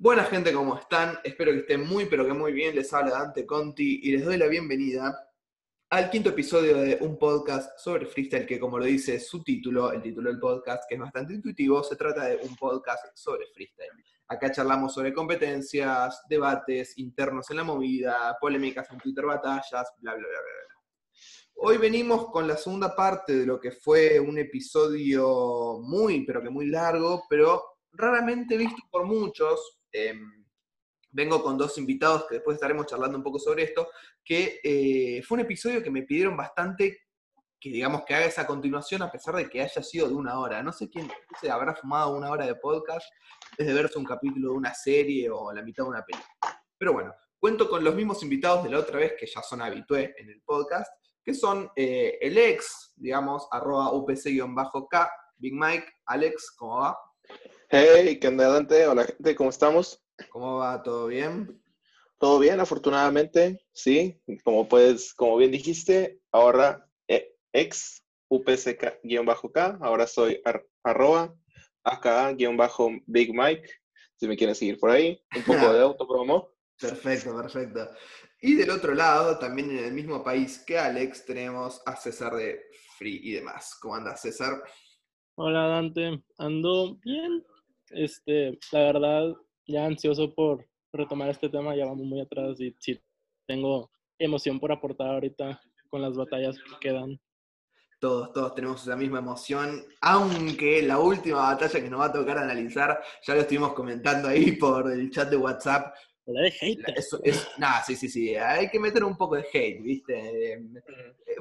Buena gente, ¿cómo están? Espero que estén muy, pero que muy bien. Les habla Dante Conti y les doy la bienvenida al quinto episodio de un podcast sobre freestyle que, como lo dice su título, el título del podcast, que es bastante intuitivo, se trata de un podcast sobre freestyle. Acá charlamos sobre competencias, debates internos en la movida, polémicas en Twitter, batallas, bla, bla, bla, bla. Hoy venimos con la segunda parte de lo que fue un episodio muy, pero que muy largo, pero raramente visto por muchos, Em, vengo con dos invitados que después estaremos charlando un poco sobre esto, que eh, fue un episodio que me pidieron bastante que digamos que haga esa continuación a pesar de que haya sido de una hora. No sé quién se habrá fumado una hora de podcast desde verse un capítulo de una serie o la mitad de una película. Pero bueno, cuento con los mismos invitados de la otra vez que ya son habitué en el podcast, que son eh, el ex, digamos, arroba upc-k, Big Mike, Alex, ¿cómo va? Hey, ¿qué onda, Dante? Hola, gente, ¿cómo estamos? ¿Cómo va? ¿Todo bien? Todo bien, afortunadamente, sí. Como puedes, como bien dijiste, ahora eh, ex UPC-K, ahora soy arroba acá-Big Mike, si me quieren seguir por ahí. Un poco de autopromo. Perfecto, perfecto. Y del otro lado, también en el mismo país que Alex, tenemos a César de Free y demás. ¿Cómo anda César? Hola Dante, ando bien, este, la verdad, ya ansioso por retomar este tema, ya vamos muy atrás y sí, tengo emoción por aportar ahorita con las batallas que quedan. Todos, todos tenemos esa misma emoción, aunque la última batalla que nos va a tocar analizar, ya lo estuvimos comentando ahí por el chat de WhatsApp. La de hate. Eso es, nada, sí, sí, sí, hay que meter un poco de hate, ¿viste?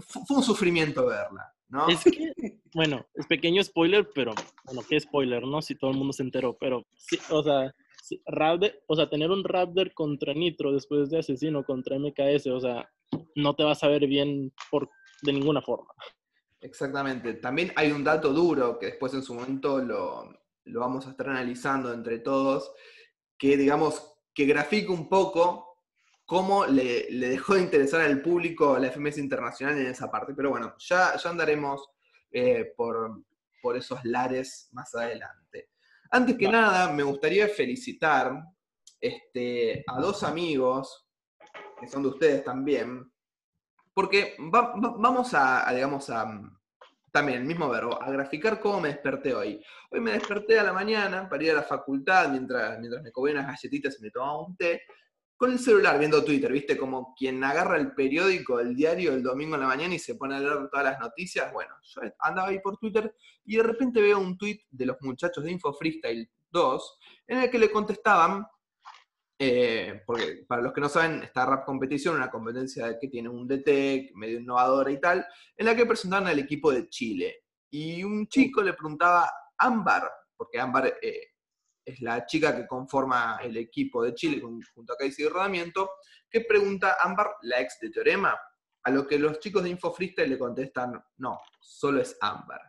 Fue un sufrimiento verla. Es que, bueno, es pequeño spoiler, pero bueno, ¿qué spoiler, no? Si todo el mundo se enteró, pero sí, o sea, o sea, tener un Raptor contra Nitro después de Asesino contra MKS, o sea, no te vas a ver bien por, de ninguna forma. Exactamente. También hay un dato duro que después en su momento lo, lo vamos a estar analizando entre todos, que digamos que grafica un poco cómo le, dejó de interesar al público la FMS Internacional en esa parte. Pero bueno, ya, ya andaremos eh, por, esos lares más adelante. Antes que nada, me gustaría felicitar este, a dos amigos, que son de ustedes también, porque vamos a, digamos, a, también el mismo verbo, a graficar cómo me desperté hoy. Hoy me desperté a la mañana para ir a la facultad mientras, mientras me comía unas galletitas y me tomaba un té, con el celular viendo Twitter, ¿viste? Como quien agarra el periódico, el diario el domingo en la mañana y se pone a leer todas las noticias. Bueno, yo andaba ahí por Twitter y de repente veo un tweet de los muchachos de Info Freestyle 2 en el que le contestaban, eh, porque para los que no saben, está Rap Competición, una competencia que tiene un DT medio innovadora y tal, en la que presentaban al equipo de Chile. Y un chico le preguntaba, Ámbar, porque Ámbar eh, es la chica que conforma el equipo de Chile junto a Casey Rodamiento, que pregunta, Ámbar, la ex de Teorema, a lo que los chicos de Info le contestan, no, solo es Ámbar.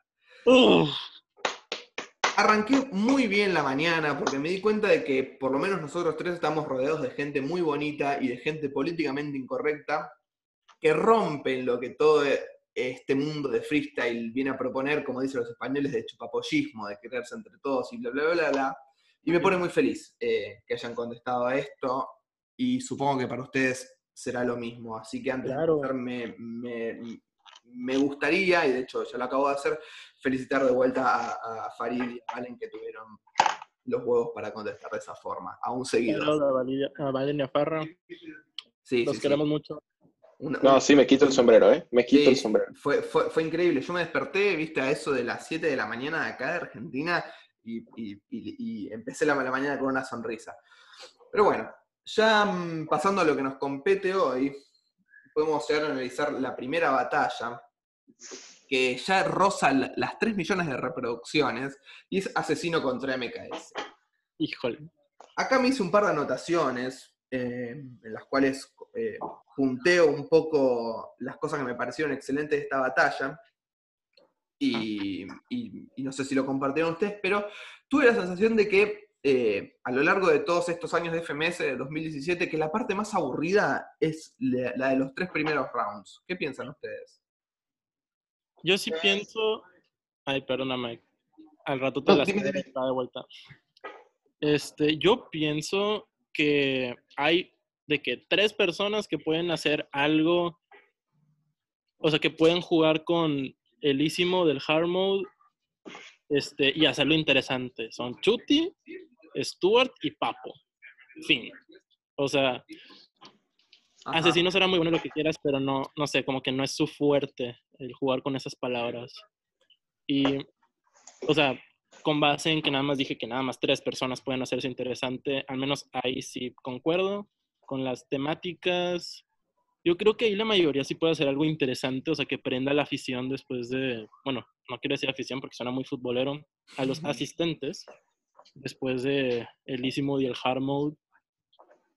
Arranqué muy bien la mañana porque me di cuenta de que por lo menos nosotros tres estamos rodeados de gente muy bonita y de gente políticamente incorrecta que rompen lo que todo este mundo de freestyle viene a proponer, como dicen los españoles, de chupapollismo, de quererse entre todos y bla, bla, bla, bla. Y me pone muy feliz eh, que hayan contestado a esto y supongo que para ustedes será lo mismo. Así que antes de empezar, me, gustaría, y de hecho ya lo acabo de hacer, felicitar de vuelta a, Farid y a Valen que tuvieron los huevos para contestar de esa forma, aún seguido. A Valen y a Farra. Sí, los queremos mucho. no, sí, me quito el sombrero, ¿eh? Me quito el sombrero. Fue, fue, fue, increíble. Yo me desperté, viste, a eso de las 7 de la mañana de acá de Argentina y, empecé la, mañana con una sonrisa. Pero bueno, ya mm, pasando a lo que nos compete hoy, podemos llegar a analizar la primera batalla, que ya roza las 3 millones de reproducciones, y es Asesino contra MKS. Híjole. Acá me hice un par de anotaciones, eh, en las cuales eh, punteo un poco las cosas que me parecieron excelentes de esta batalla y, no sé si lo compartieron ustedes, pero tuve la sensación de que eh, a lo largo de todos estos años de FMS de 2017, que la parte más aburrida es la, de los tres primeros rounds. ¿Qué piensan ustedes? Yo sí pienso... Ay, perdóname. Al rato te la de vuelta. Este, yo pienso que hay de que tres personas que pueden hacer algo, o sea, que pueden jugar con el ísimo del hard mode este, y hacerlo interesante. Son Chuti, Stuart y Papo. Fin. O sea, Asesino será muy bueno lo que quieras, pero no, no sé, como que no es su fuerte el jugar con esas palabras. Y, o sea, con base en que nada más dije que nada más tres personas pueden hacerse interesante, al menos ahí sí concuerdo. Con las temáticas, yo creo que ahí la mayoría sí puede hacer algo interesante, o sea, que prenda la afición después de, bueno, no quiero decir afición porque suena muy futbolero, a los asistentes, después de el easy mode y el hard mode.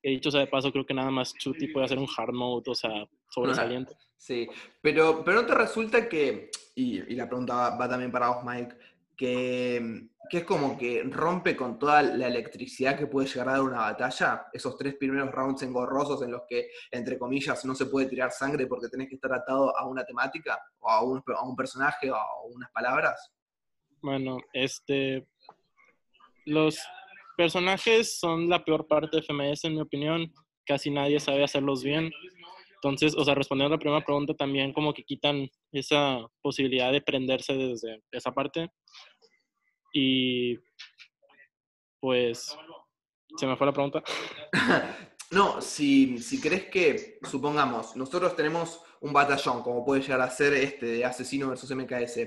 He dicho, o sea, de paso, creo que nada más Chuti puede hacer un hard mode, o sea, sobresaliente. Sí, pero, pero no te resulta que, y, y la pregunta va, va, también para vos, Mike, que, que, es como que rompe con toda la electricidad que puede llegar a dar una batalla, esos tres primeros rounds engorrosos en los que, entre comillas, no se puede tirar sangre porque tenés que estar atado a una temática, o a un, a un personaje, o a unas palabras. Bueno, este, los personajes son la peor parte de FMS, en mi opinión. Casi nadie sabe hacerlos bien. Entonces, o sea, respondiendo a la primera pregunta, también como que quitan esa posibilidad de prenderse desde esa parte. Y pues, se me fue la pregunta. no, si, si crees que, supongamos, nosotros tenemos un batallón, como puede llegar a ser este de Asesino versus MKS.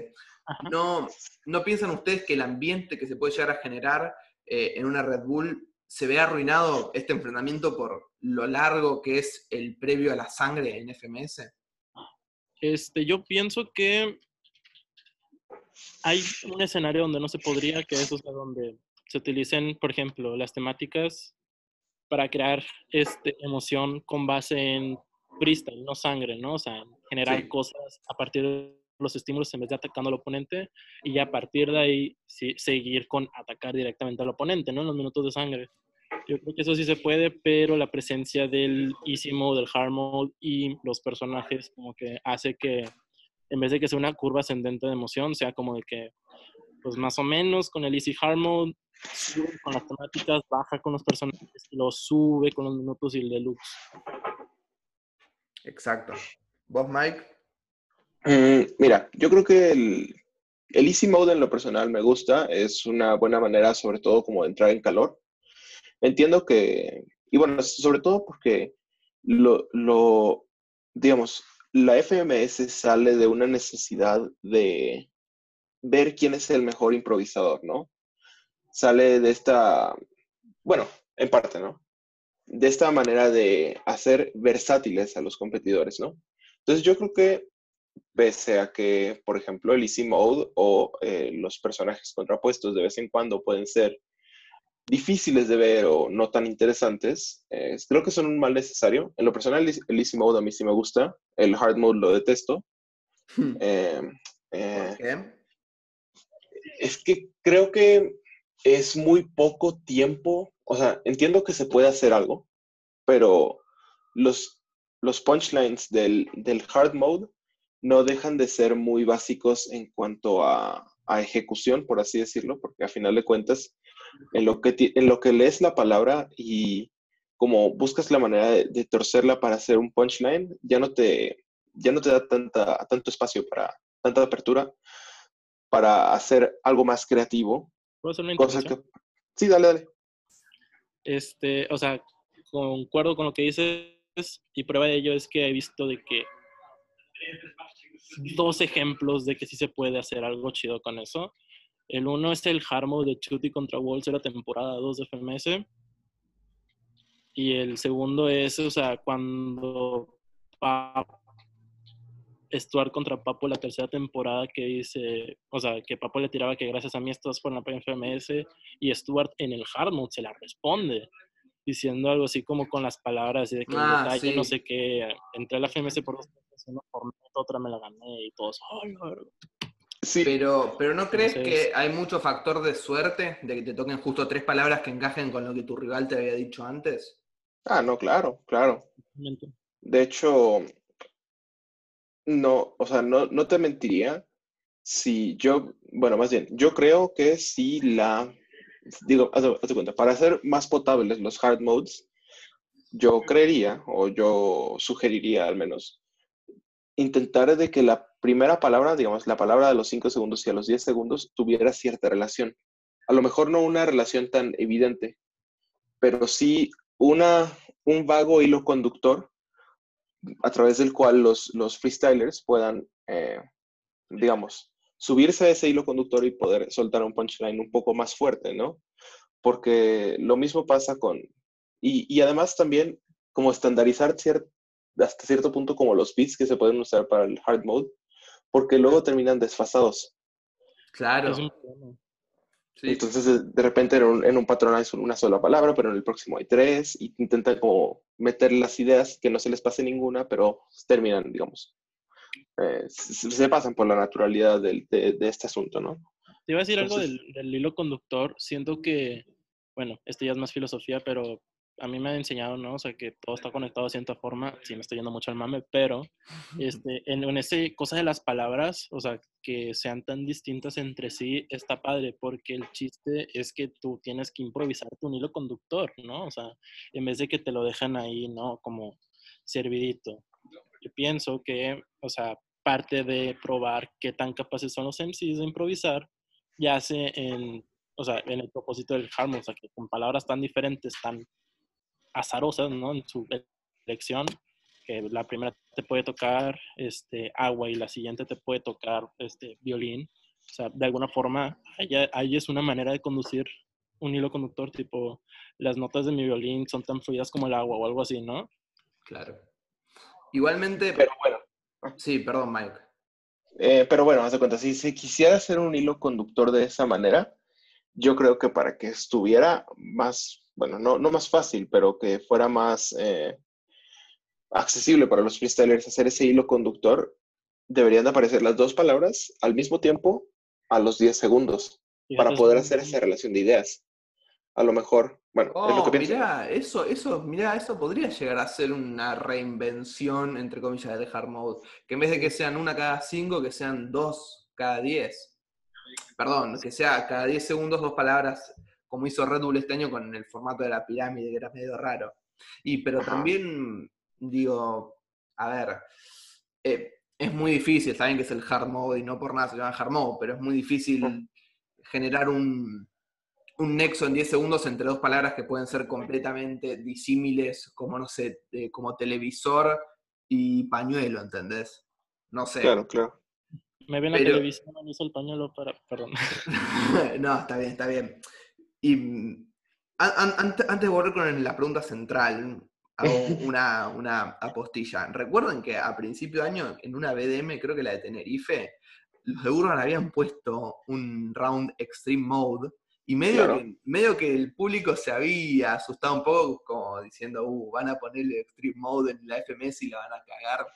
¿No, ¿No piensan ustedes que el ambiente que se puede llegar a generar eh, en una Red Bull se ve arruinado este enfrentamiento por lo largo que es el previo a la sangre en FMS? Este, yo pienso que hay un escenario donde no se podría, que es donde se utilicen, por ejemplo, las temáticas para crear este, emoción con base en freestyle, no sangre, ¿no? O sea, generar sí. cosas a partir de los estímulos en vez de atacando al oponente y a partir de ahí sí, seguir con atacar directamente al oponente, ¿no? En los minutos de sangre. Yo creo que eso sí se puede, pero la presencia del easy mode, del hard mode y los personajes como que hace que en vez de que sea una curva ascendente de emoción, sea como de que, pues más o menos con el easy hard mode, sube con las temáticas, baja con los personajes, lo sube con los minutos y el deluxe. Exacto. ¿Vos, Mike? Mm, mira, yo creo que el, el easy mode en lo personal me gusta, es una buena manera sobre todo como de entrar en calor. Entiendo que, y bueno, sobre todo porque lo, lo digamos, la FMS sale de una necesidad de ver quién es el mejor improvisador, ¿no? Sale de esta, bueno, en parte, ¿no? De esta manera de hacer versátiles a los competidores, ¿no? Entonces yo creo que pese a que, por ejemplo, el Easy Mode o eh, los personajes contrapuestos de vez en cuando pueden ser difíciles de ver o no tan interesantes, eh, creo que son un mal necesario. En lo personal, el Easy Mode a mí sí me gusta, el Hard Mode lo detesto. Hmm. Eh, ¿Por qué? Es que creo que es muy poco tiempo, o sea, entiendo que se puede hacer algo, pero los, los punchlines del, del Hard Mode no dejan de ser muy básicos en cuanto a, a, ejecución, por así decirlo, porque a final de cuentas, en lo que, en lo que lees la palabra y como buscas la manera de, de, torcerla para hacer un punchline, ya no te, ya no te da tanta, tanto espacio para, tanta apertura para hacer algo más creativo. ¿Puedo hacer una cosa que... Sí, dale, dale. Este, o sea, concuerdo con lo que dices y prueba de ello es que he visto de que dos ejemplos de que sí se puede hacer algo chido con eso. El uno es el Harmo de Chuty contra Wolves de la temporada 2 de FMS. Y el segundo es, o sea, cuando Papo, Stuart contra Papo la tercera temporada que dice, o sea, que Papo le tiraba que gracias a mí estás por la FMS y Stuart en el hard mode se la responde diciendo algo así como con las palabras y de que Ah, detalle, sí. no sé qué, entré a la FMS por dos otra me la gané y la verga". Sí, Pero, pero ¿no crees Entonces- que hay mucho factor de suerte de que te toquen justo tres palabras que encajen con lo que tu rival te había dicho antes? ah, no, claro, claro. De hecho, no, o sea, no, no te mentiría si yo, bueno, más bien, yo creo que si la digo, haz de- haz de cuenta, para hacer más potables los hard modes, yo creería, o yo sugeriría al menos, intentar de que la primera palabra, digamos, la palabra de los 5 segundos y a los 10 segundos tuviera cierta relación. A lo mejor no una relación tan evidente, pero sí una, un vago hilo conductor a través del cual los, los freestylers puedan, eh, digamos, subirse a ese hilo conductor y poder soltar un punchline un poco más fuerte, ¿no? Porque lo mismo pasa con... Y, y además también como estandarizar cier- hasta cierto punto como los beats que se pueden usar para el hard mode, porque luego terminan desfasados. Claro. Es un problema. Sí. Entonces, de, repente en un, en un patrón hay una sola palabra, pero en el próximo hay tres, y intentan como meter las ideas que no se les pase ninguna, pero terminan, digamos, eh, se, se pasan por la naturalidad del- de, de este asunto, ¿no? Te iba a decir algo del, del hilo conductor. Siento que, bueno, esto ya es más filosofía, pero a mí me han enseñado, ¿no? O sea, que todo está conectado de cierta forma. Sí, me estoy yendo mucho al mame, pero este, en, en ese cosa de las palabras, o sea, que sean tan distintas entre sí, está padre, porque el chiste es que tú tienes que improvisarte un hilo conductor, ¿no? O sea, en vez de que te lo dejan ahí, ¿no? Como servidito. Yo pienso que, o sea, parte de probar qué tan capaces son los MCs de improvisar, yace en, o sea, en el propósito del harmony, o sea, que con palabras tan diferentes, tan azarosas, ¿no? En su elección, que la primera te puede tocar este, agua y la siguiente te puede tocar este, violín. O sea, de alguna forma, ahí, ahí es una manera de conducir un hilo conductor, tipo, las notas de mi violín son tan fluidas como el agua o algo así, ¿no? Claro. Igualmente, Pero bueno, sí, perdón, Mike. eh, pero bueno, haz de cuenta, si se quisiera hacer un hilo conductor de esa manera, yo creo que para que estuviera más, bueno, no, no más fácil, pero que fuera más eh, accesible para los freestylers hacer ese hilo conductor, deberían de aparecer las dos palabras al mismo tiempo a los 10 segundos para poder hacer esa relación de ideas. A lo mejor, bueno, es lo Oh, que pienso. mirá, eso, eso, mirá, eso podría llegar a ser una reinvención, entre comillas, del hard mode. Que en vez de que sean una cada cinco, que sean dos cada diez. Perdón, que sea cada diez segundos dos palabras, como hizo Red Bull este año con el formato de la pirámide, que era medio raro. Y pero Ajá. también, digo, a ver, eh, es muy difícil, saben que es el hard mode y no por nada se llama hard mode, pero es muy difícil generar un, un nexo en 10 segundos entre dos palabras que pueden ser completamente disímiles, como no sé, eh, como televisor y pañuelo, ¿entendés? No sé. Claro, claro. Me ven la Pero- televisión, me hizo el pañuelo para, perdón. no, está bien, está bien. Y mm, an- an- ante- antes de volver con la pregunta central, hago una, una apostilla. Recuerden que a principio de año, en una BDM, creo que la de Tenerife, los de Urban habían puesto un round Extreme Mode. Y medio, Claro. que, medio que el público se había asustado un poco, como diciendo, uh, van a ponerle Extreme Mode en la FMS y la van a cagar.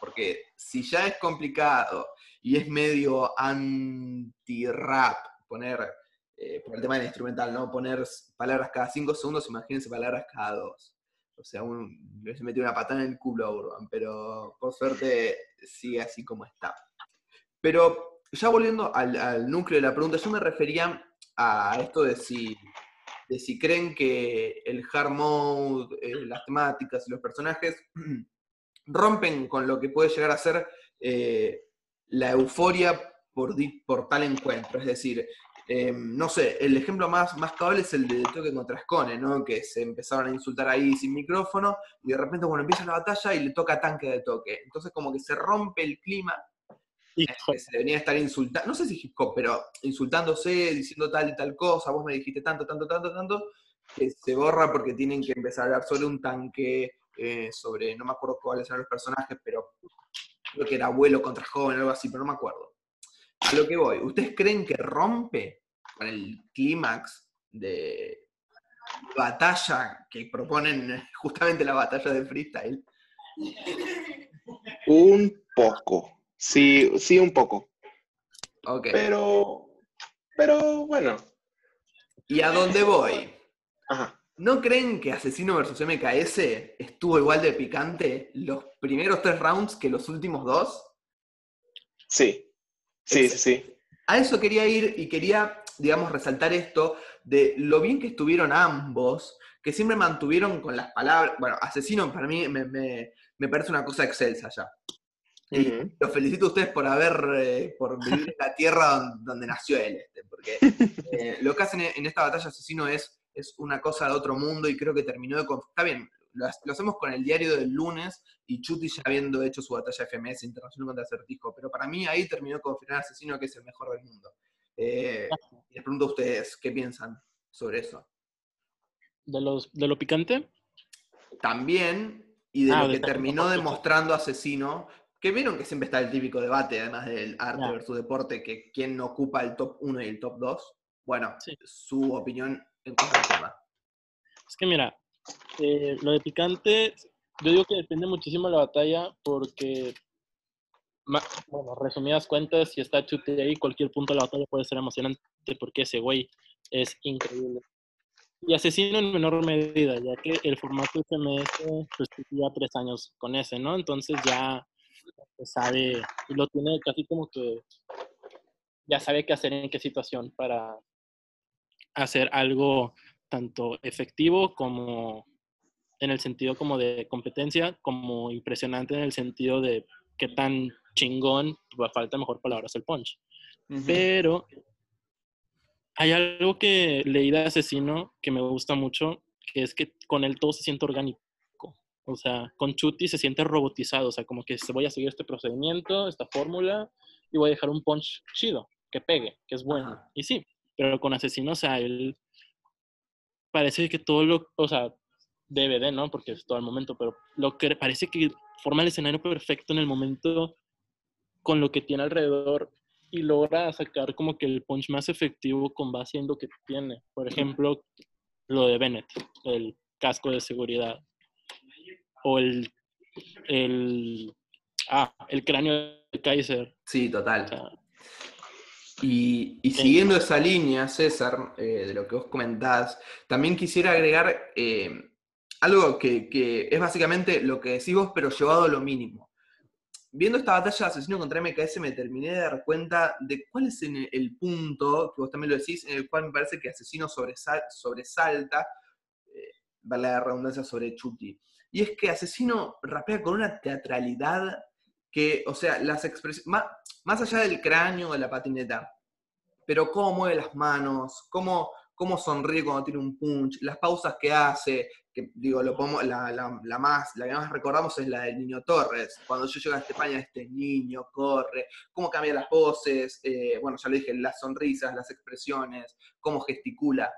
Porque si ya es complicado y es medio anti-rap poner, eh, por el tema del instrumental, ¿no? Poner palabras cada cinco segundos, imagínense palabras cada dos. O sea, un, le se metió una patada en el culo a Urban, pero por suerte sigue así como está. Pero ya volviendo al, núcleo de la pregunta, yo me refería a esto de si, de si creen que el hard mode, eh, las temáticas y los personajes rompen con lo que puede llegar a ser eh, la euforia por, por tal encuentro. Es decir, eh, no sé, el ejemplo más, más cabal es el de toque contra Ascone, ¿no? Que se empezaron a insultar ahí sin micrófono y de repente, bueno, empieza la batalla y le toca tanque de toque. Entonces, como que se rompe el clima Hijo, que se debería estar insultando, no sé si hip hop, pero insultándose, diciendo tal y tal cosa, vos me dijiste tanto, tanto, tanto, tanto, que se borra porque tienen que empezar a hablar sobre un tanque, eh, sobre, no me acuerdo cuáles eran los personajes, pero creo que era abuelo contra joven, algo así, pero no me acuerdo. A lo que voy, ¿ustedes creen que rompe con el clímax de batalla que proponen justamente la batalla de freestyle? Un poco. Sí, sí, un poco. Ok. Pero, pero bueno. ¿Y a dónde voy? Ajá. ¿No creen que Asesino vs MKS estuvo igual de picante los primeros tres rounds que los últimos dos? Sí. Sí, sí, sí. A eso quería ir y quería digamos, resaltar esto de lo bien que estuvieron ambos, que siempre mantuvieron con las palabras, bueno, asesino para mí me, me- me parece una cosa excelsa ya. Y los felicito a ustedes por haber, eh, por vivir en la tierra donde, donde nació él, este, porque eh, lo que hacen en esta batalla asesino es, es una cosa de otro mundo y creo que terminó de... Está bien, lo, lo hacemos con el diario del lunes y Chuti ya habiendo hecho su batalla FMS internacional contra Acertijo, pero para mí ahí terminó de confirmar Asesino que es el mejor del mundo. Eh, les pregunto a ustedes, ¿qué piensan sobre eso? De, los, de lo picante, También, y de Ah, lo que terminó demostrando Asesino, que vieron que siempre está el típico debate, además del arte versus deporte, que quién no ocupa el top 1 y el top 2. Bueno, Sí. su opinión en cuanto al tema. es que mira, eh, lo de picante, yo digo que depende muchísimo de la batalla porque, bueno, resumidas cuentas, si está Chute ahí, cualquier punto de la batalla puede ser emocionante porque ese güey es increíble. Y asesino en menor medida, ya que el formato FMS pues ya tres años con ese, ¿no? Entonces ya se sabe, lo tiene casi como que ya sabe qué hacer en qué situación para hacer algo tanto efectivo como en el sentido como de competencia, como impresionante en el sentido de qué tan chingón, falta mejor palabras el punch. Pero hay algo que leí de Asesino que me gusta mucho, que es que con él todo se siente orgánico. O sea, con Chuti se siente robotizado, o sea, como que voy a seguir este procedimiento, esta fórmula, y voy a dejar un punch chido, que pegue, que es bueno. Ajá. Y sí, pero con Asesino, o sea, él parece que todo lo, o sea, DVD, ¿no? Porque es todo el momento, pero lo que parece que forma el escenario perfecto en el momento con lo que tiene alrededor y logra sacar como que el punch más efectivo con base en lo que tiene. Por ejemplo, lo de Bennett, el casco de seguridad. O el, el, ah, el cráneo de Kaiser. Sí, O total. sea, Y, y siguiendo esa línea, César, eh, de lo que vos comentás, también quisiera agregar eh, algo que, que es básicamente lo que decís vos, pero llevado a lo mínimo. Viendo esta batalla de asesino contra MKS me terminé de dar cuenta de cuál es el, punto, que vos también lo decís, en el cual me parece que asesino sobresal- sobresalta, eh, la redundancia sobre Chuti. Y es que asesino rapea con una teatralidad que, o sea, las expresiones, más, más allá del cráneo, de la patineta, pero cómo mueve las manos, cómo, cómo sonríe cuando tiene un punch, las pausas que hace, que digo, lo podemos- la, más, la que más recordamos es la del niño Torres. Cuando yo llego a España, este niño corre, cómo cambia las voces, eh, bueno, ya lo dije, las sonrisas, las expresiones, cómo gesticula.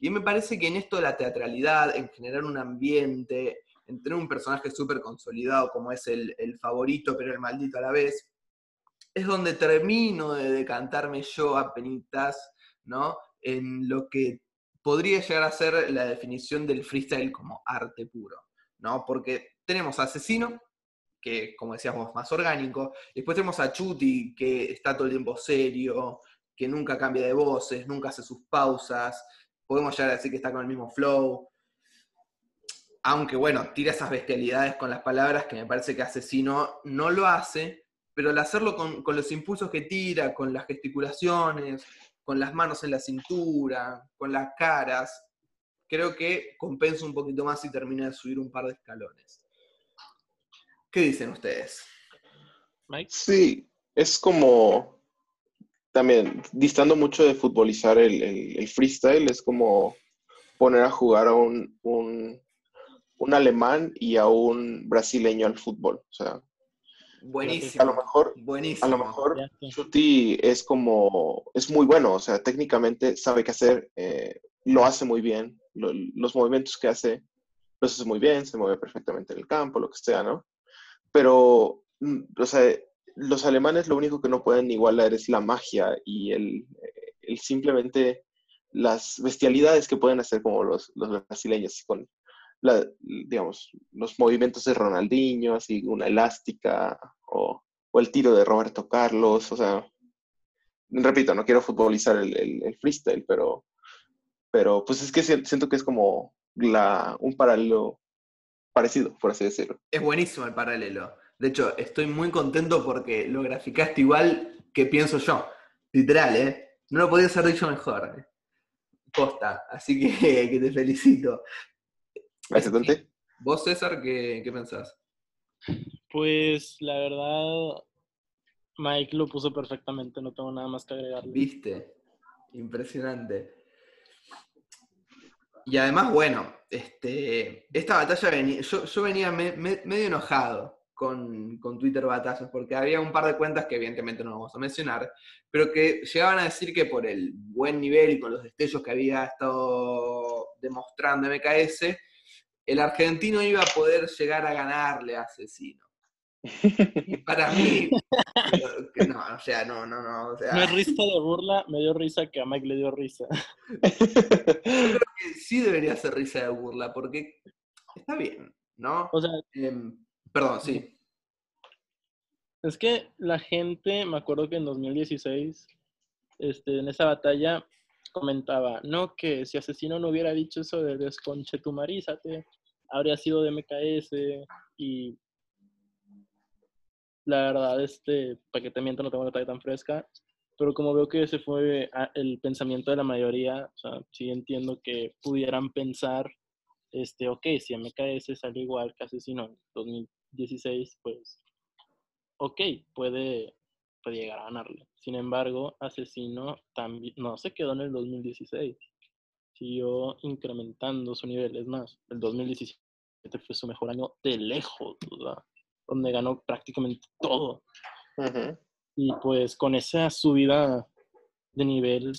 Y me parece que en esto de la teatralidad, en generar un ambiente, en tener un personaje súper consolidado como es el, el favorito, pero el maldito a la vez, es donde termino de decantarme yo a penitas, ¿no? En lo que podría llegar a ser la definición del freestyle como arte puro, ¿no? Porque tenemos a Asesino, que como decíamos, más orgánico, después tenemos a Chuti, que está todo el tiempo serio, que nunca cambia de voces, nunca hace sus pausas, podemos llegar a decir que está con el mismo flow, aunque bueno, tira esas bestialidades con las palabras que me parece que Asesino no lo hace, pero al hacerlo con los impulsos que tira, con las gesticulaciones, con las manos en la cintura, con las caras, creo que compensa un poquito más y termina de subir un par de escalones. ¿Qué dicen ustedes? Mike. Sí, es como también distando mucho de futbolizar el, el- el freestyle, es como poner a jugar a un, un, un alemán y a un brasileño al fútbol. O sea, Buenísimo. a lo mejor, Buenísimo. a lo mejor. Chuti es como, es muy bueno, o sea, técnicamente sabe qué hacer, eh, lo hace muy bien, lo- los movimientos que hace, los hace muy bien, se mueve perfectamente en el campo, lo que sea, ¿no? Pero, mm, o sea, los alemanes lo único que no pueden igualar es la magia y el, el simplemente las bestialidades que pueden hacer como los, los brasileños con, la, digamos, los movimientos de Ronaldinho, así una elástica, o, o el tiro de Roberto Carlos, o sea, repito, no quiero futbolizar el, el- el freestyle, pero, pero pues es que si- siento que es como la, un paralelo parecido, por así decirlo. Es buenísimo el paralelo. De hecho, estoy muy contento porque lo graficaste igual que pienso yo. Literal, ¿eh? No lo podía haber dicho mejor. eh. Posta. Así que, que te felicito. Gracias, Dante. ¿Vos, César, qué, qué pensás? Pues la verdad, Mike lo puso perfectamente, no tengo nada más que agregarle. ¿Viste? Impresionante. Y además, bueno, este, esta batalla venía, yo, venía me- me- medio enojado con, con Twitter Batallas, porque había un par de cuentas que evidentemente no vamos a mencionar, pero que llegaban a decir que por el buen nivel y con los destellos que había estado demostrando MKS, el argentino iba a poder llegar a ganarle a Asesino. Y para mí, que no, o sea, no, no, no, o sea, risa de burla, me dio risa que a Mike le dio risa. que sí debería ser risa de burla, porque está bien, ¿no? O sea, Em, perdón, sí. es que la gente, me acuerdo que en 2016, este, en esa batalla, comentaba, no, que si Asesino no hubiera dicho eso de desconchetumarízate, habría sido de MKS y la verdad, este, para no tengo la talla tan fresca, pero como veo que ese fue ah, el pensamiento de la mayoría, o sea, sí entiendo que pudieran pensar, este, ok, si MKS sale igual que Asesino en 2016, pues, ok, puede, puede llegar a ganarle. Sin embargo, Asesino también, no se quedó en el 2016, siguió incrementando su nivel, es más, el 2017 fue su mejor año de lejos, ¿verdad? donde ganó prácticamente todo. Ujú. Y pues con esa subida de nivel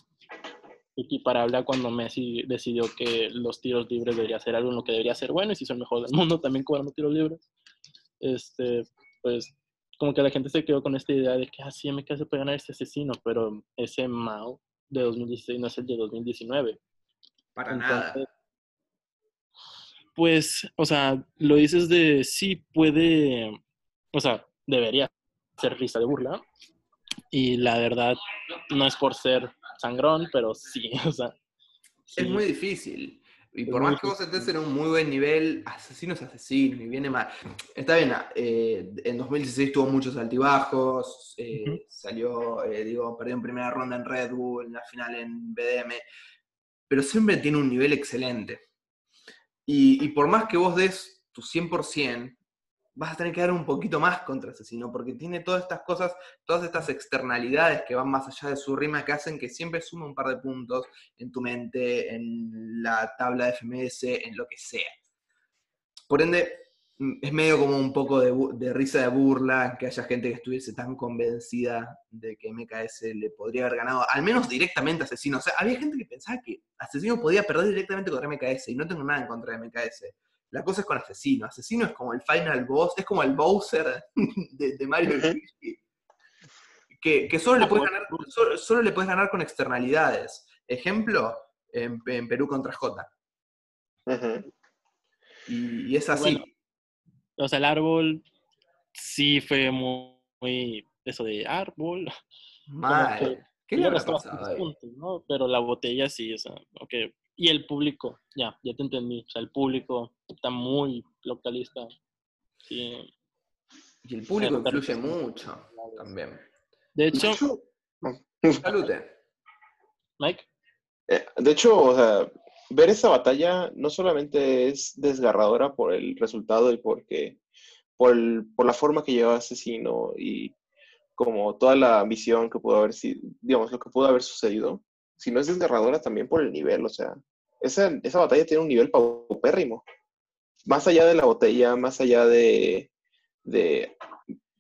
equiparable a cuando Messi decidió que los tiros libres debería ser algo en lo que debería ser bueno y se hizo el mejor del mundo también cobrando tiros libres, este, pues como que la gente se quedó con esta idea de que así me se puede ganar ese asesino, pero ese Mao de 2016 no es el de 2019. Para Entonces, nada. Pues, o sea, lo dices de sí puede, o sea, debería ser risa de burla. Y la verdad, no es por ser sangrón, pero sí, o sea. Es sí. muy difícil. Y por más que vos estés en un muy buen nivel, asesino es asesino y viene mal. Está bien, eh, en 2016 tuvo muchos altibajos, eh, salió, eh, digo, perdió en primera ronda en Red Bull, en la final en BDM, pero siempre tiene un nivel excelente. Y, y por más que vos des tu 100%, vas a tener que dar un poquito más contra Asesino, porque tiene todas estas cosas, todas estas externalidades que van más allá de su rima, que hacen que siempre sume un par de puntos en tu mente, en la tabla de FMS, en lo que sea. Por ende, mm, es medio como un poco de, de risa de burla que haya gente que estuviese tan convencida de que MKS le podría haber ganado, al menos directamente a Asesino. O sea, había gente que pensaba que Asesino podía perder directamente contra MKS, y no tengo nada en contra de MKS. La cosa es con Asesino. Asesino es como el final boss, es como el Bowser de, de Mario y. Que, que solo, le puedes ganar, solo, solo le puedes ganar con externalidades. Ejemplo, en, en Perú contra J. Ujú. Y, y es así. Bueno, O sea, el árbol sí fue muy, muy eso de árbol. Mal. que- ¿Qué le habrá pasado. Pero la botella sí, o sea, ok. Y el público, ya, ya te entendí. O sea, el público está muy localista. Sí. Y el público influye mucho también. De hecho, Salute. Mike, Eh, De hecho, o sea, ver esa batalla no solamente es desgarradora por el resultado y porque por, el- por la forma que llevaba Asesino y como toda la ambición que pudo haber sido, digamos, lo que pudo haber sucedido, sino es desgarradora también por el nivel, o sea, esa, esa batalla tiene un nivel paupérrimo. Más allá de la botella, más allá de, de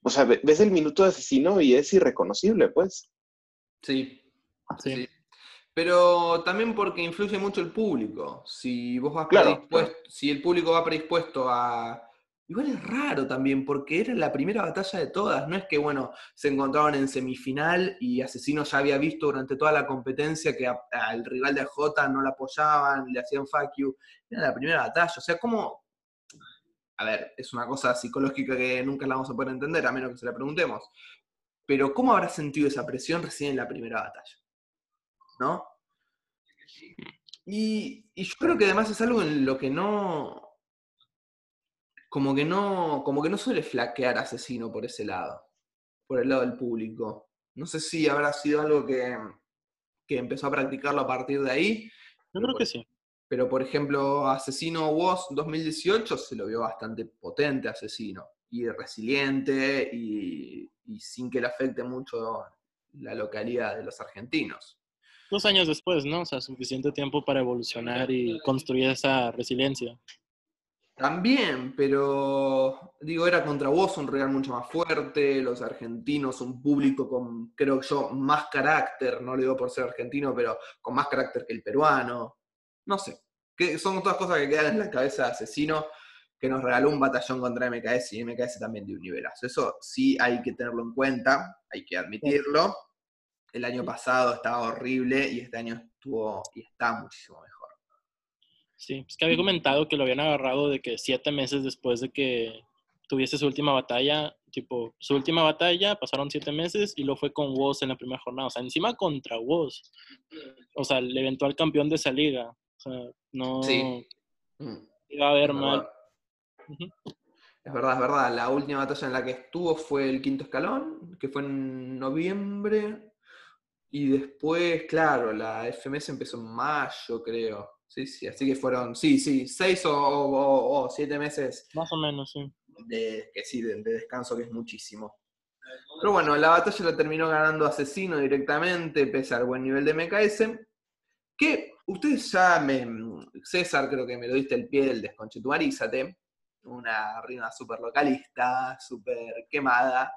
o sea, ve- ves el minuto de Asesino y es irreconocible, pues. Sí. Sí. sí. Pero también porque influye mucho el público. Si vos vas Claro, predispuesto, si el público va predispuesto a. Igual es raro también, porque era la primera batalla de todas. No es que, bueno, se encontraron en semifinal y Asesino ya había visto durante toda la competencia que al rival de AJ no la apoyaban, le hacían fuck you. Era la primera batalla. O sea, ¿cómo, a ver, es una cosa psicológica que nunca la vamos a poder entender, a menos que se la preguntemos. Pero ¿cómo habrá sentido esa presión recién en la primera batalla? ¿No? Y, y yo creo que además es algo en lo que no. Como que no. Como que no suele flaquear asesino por ese lado. Por el lado del público. No sé si habrá sido algo que. que empezó a practicarlo a partir de ahí. Yo creo que sí. Pero, por ejemplo, Asesino Woz 2018 se lo vio bastante potente, Asesino, y resiliente, y, y sin que le afecte mucho la localidad de los argentinos. Dos años después, ¿no? O sea, suficiente tiempo para evolucionar y construir esa resiliencia. También, pero digo, era contra vos un Real mucho más fuerte, los argentinos, un público con, creo yo, más carácter, no lo digo por ser argentino, pero con más carácter que el peruano. No sé, que son todas cosas que quedan en la cabeza de asesino que nos regaló un batallón contra MKS y MKS también de un nivelazo. Eso sí hay que tenerlo en cuenta, hay que admitirlo el año pasado estaba horrible y este año estuvo y está muchísimo mejor. Sí, es que había comentado que lo habían agarrado de que siete meses después de que tuviese su última batalla, tipo, su última batalla, pasaron siete meses y lo fue con Woz en la primera jornada, o sea, encima contra Woz, o sea, el eventual campeón de esa liga, o sea, no sí. iba a haber mal. Es verdad, es verdad, la última batalla en la que estuvo fue el quinto escalón, que fue en noviembre, y después, claro, la FMS empezó en mayo, creo. Sí, sí, así que fueron, sí, sí, seis o, siete meses. Más o menos, sí. De, que sí, de, descanso, que es muchísimo. Pero bueno, la batalla la terminó ganando Asesino directamente, pese al buen nivel de MKS. Que ustedes ya me. César, creo que me lo diste el pie del desconchetuarízate. Una rima súper localista, súper quemada.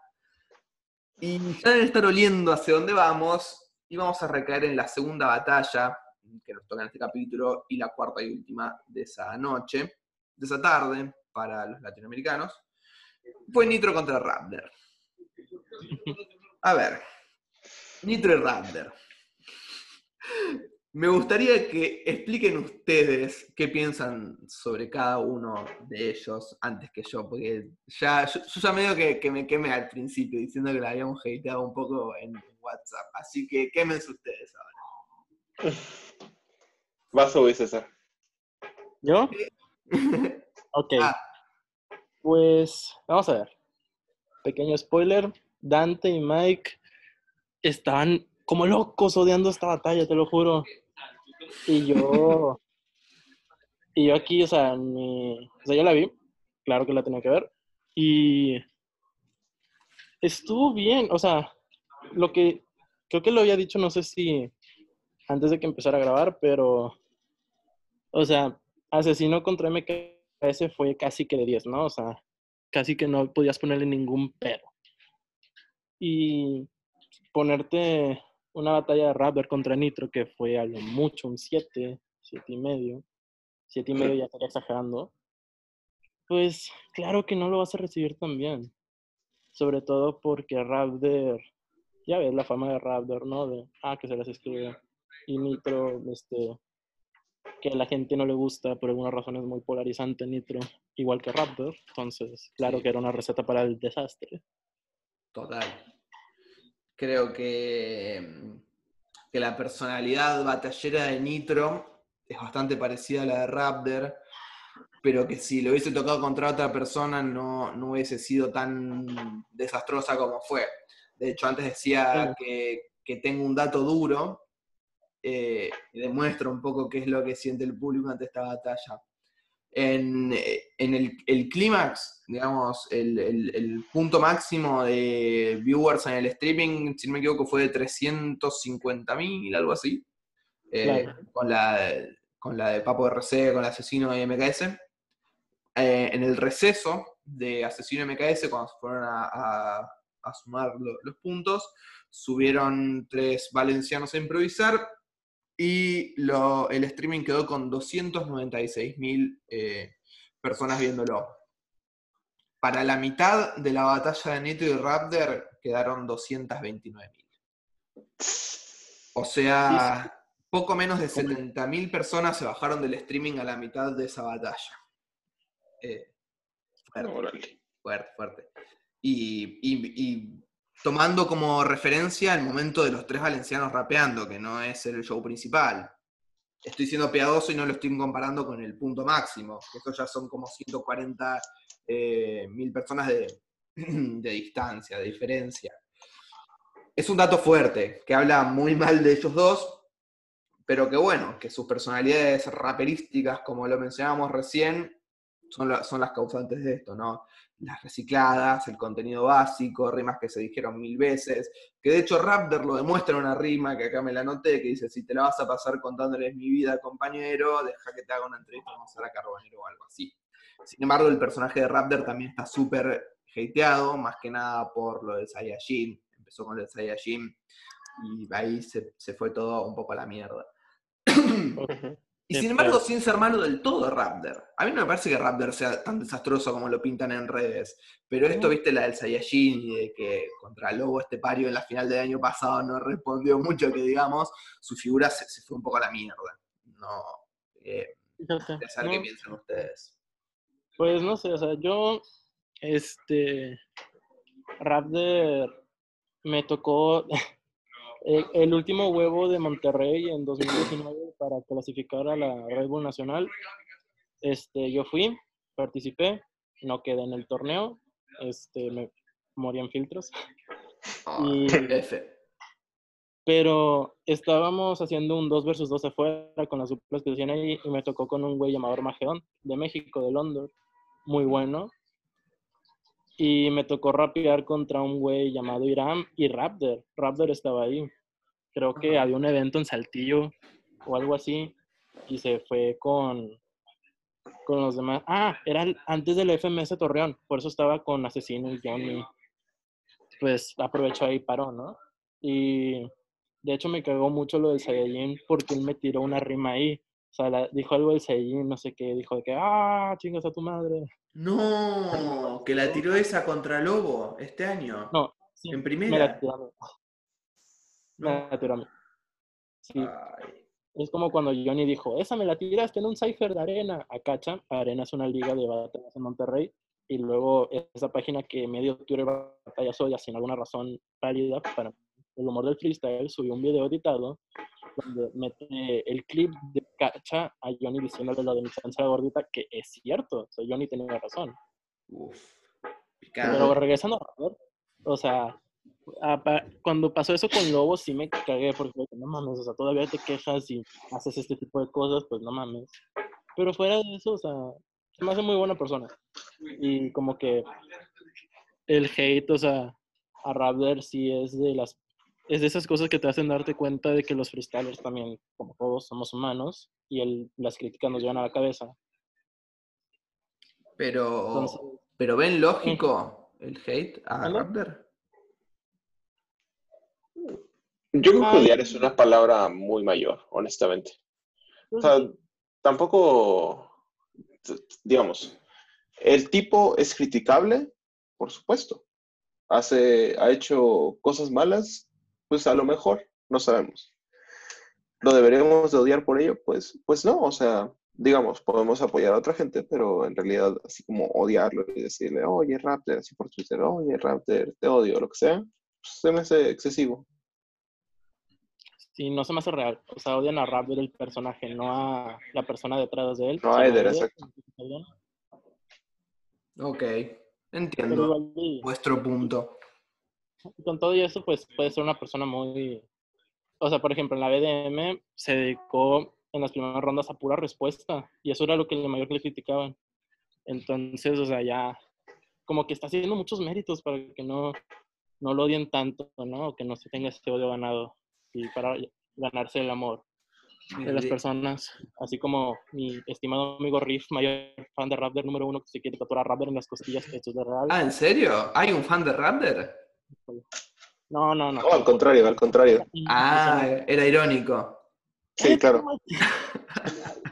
Y ya deben estar oliendo hacia dónde vamos, y vamos a recaer en la segunda batalla que nos toca en este capítulo y la cuarta y última de esa noche, de esa tarde, para los latinoamericanos. Fue Nitro contra Raptor. A ver, Nitro y Raptor. Me gustaría que expliquen ustedes qué piensan sobre cada uno de ellos antes que yo, porque ya, yo, ya medio que, que, me quemé al principio diciendo que la habíamos hateado un poco en WhatsApp. Así que quémense ustedes ahora. Vas a César. ¿Yo? ok. Ah. Pues vamos a ver. Pequeño spoiler. Dante y Mike estaban como locos odiando esta batalla, te lo juro. Y yo, y yo aquí, o sea, o sea, yo la vi, claro que la tenía que ver, y estuvo bien, o sea, lo que, creo que lo había dicho, no sé si antes de que empezara a grabar, pero, o sea, Asesino contra MKS fue casi que de 10, ¿no? O sea, casi que no podías ponerle ningún pero. Y ponerte una batalla de Raptor contra Nitro que fue a lo mucho un 7, 7 y medio, 7 y medio ya estaría exagerando, pues claro que no lo vas a recibir tan bien. Sobre todo porque Raptor, ya ves la fama de Raptor, ¿no? De, ah, que se las escribe. Y Nitro, este, que a la gente no le gusta, por alguna razón es muy polarizante Nitro, igual que Raptor. Entonces, claro que era una receta para el desastre. Total creo que, mm, que la personalidad batallera de Nitro es bastante parecida a la de Raptor, pero que si lo hubiese tocado contra otra persona no, hubiese sido tan desastrosa como fue. De hecho, antes decía que, tengo un dato duro eh, demuestra un poco qué es lo que siente el público ante esta batalla en, el, clímax, digamos, el, punto máximo de viewers en el streaming, si no me equivoco, fue de 350.000, algo así. Eh, con, la, con la de Papo RC, con el Asesino y MKS. Eh, en el receso de Asesino y MKS, cuando se fueron a, sumar los puntos, subieron tres valencianos a improvisar y el streaming quedó con 296.000 eh, personas viéndolo. Para la mitad de la batalla de Nitro y Raptor quedaron 229.000. O sea, poco menos de 70.000 personas se bajaron del streaming a la mitad de esa batalla. Eh, fuerte, fuerte, fuerte. y tomando como referencia el momento de los tres valencianos rapeando, que no es el show principal. Estoy siendo piadoso y no lo estoy comparando con el punto máximo, que estos ya son como 140 eh, mil personas de, de distancia, de diferencia. Es un dato fuerte, que habla muy mal de ellos dos, pero que bueno, que sus personalidades raperísticas, como lo mencionábamos recién, son, son las causantes de esto, ¿no? Las recicladas, el contenido básico, rimas que se dijeron mil veces, que de hecho Raptor lo demuestra en una rima que acá me la anoté, que dice, si te la vas a pasar contándoles mi vida, compañero, deja que te haga una entrevista con Sara Carbonero o algo así. Sin embargo, el personaje de Raptor también está súper hateado, más que nada por lo del Saiyajin. Empezó con el Saiyajin y ahí se, se fue todo un poco a la mierda. Y Qué sin embargo, sin ser malo del todo Raptor. A mí no me parece que Raptor sea tan desastroso como lo pintan en redes. Pero esto, viste, la del Saiyajin y de que contra Lobo este pario en la final del año pasado no respondió mucho, que digamos, su figura se, se fue un poco a la mierda. No. Eh, quería saber qué no, piensan ustedes. Pues no sé, o sea, yo, este, Raptor me tocó el, el último huevo de Monterrey en 2019 para clasificar a la Red Bull Nacional. Este, yo fui, participé, no quedé en el torneo, este, me morí en filtros. Ah, Y-. Pero estábamos haciendo un 2 versus 2 afuera con las duplas que decían ahí y me tocó con un güey llamado Armagedón de México, de London, muy bueno. Y me tocó rapear contra un güey llamado Iram y Raptor. Raptor estaba ahí. Creo que había un evento en Saltillo o algo así y se fue con, con los demás. Ah, era antes del FMS Torreón, por eso estaba con Asesino y Johnny. Pues aprovechó ahí y paró, ¿no? Y de hecho me cagó mucho lo del Saiyajin porque él me tiró una rima ahí. O sea, la- dijo algo del Saiyajin, no sé qué, dijo de que, ah, chingas a tu madre. No, que la tiró esa contra Lobo este año. No, sí, ¿En me primera? la tiró. Me la tiró a mí. Sí, Ay. Es como cuando Johnny dijo, esa me la tiraste en un cipher de arena. A Cacha, Arena es una liga de batallas en Monterrey. Y luego esa página que medio Twitter batalla soya sin alguna razón válida para el humor del freestyle, subió un video editado donde mete el clip de Cacha a Johnny diciéndole lo de mi chanza gordita, que es cierto, o sea, Johnny tenía razón. Uf. Pero Picante. regresando a Robert, o sea, cuando pasó eso con Lobo sí me cagué porque no mames, o sea, todavía te quejas y haces este tipo de cosas, pues no mames. Pero fuera de eso, o sea, se me hace muy buena persona. Y como que el hate, o sea, a Raptor sí es de las es de esas cosas que te hacen darte cuenta de que los freestylers también, como todos, somos humanos y el, las críticas nos llevan a la cabeza. Pero, Entonces, pero ven lógico el hate a ¿Mande? Raptor. Yo creo que odiar es una palabra muy mayor, honestamente. O sea, tampoco, digamos, el tipo es criticable, por supuesto. Hace, ha hecho cosas malas, pues a lo mejor, no sabemos. ¿Lo deberíamos de odiar por ello? Pues, pues no, o sea, digamos, podemos apoyar a otra gente, pero en realidad así como odiarlo y decirle, oye, Raptor, así por Twitter, oye, Raptor, te odio, lo que sea, pues se me hace excesivo. Sí, no se me hace real. O sea, odian a Raptor el personaje, no a la persona detrás de él. No Eder, exacto. Ok, entiendo y- vuestro punto. con todo y eso, pues puede ser una persona muy... O sea, por ejemplo, en la BDM se dedicó en las primeras rondas a pura respuesta. Y eso era lo que le mayor le criticaban. Entonces, o sea, ya como que está haciendo muchos méritos para que no, no lo odien tanto, ¿no? O que no se tenga ese odio ganado. Y para ganarse el amor. de las personas, así como mi estimado amigo Riff, mayor fan de Raptor número uno, que se quiere tatuar a Raptor en las costillas, esto es de real. Ah, ¿en serio? ¿Hay un fan de Raptor? No, no, no. No, al contrario, al contrario. Ah, era irónico. Sí, claro.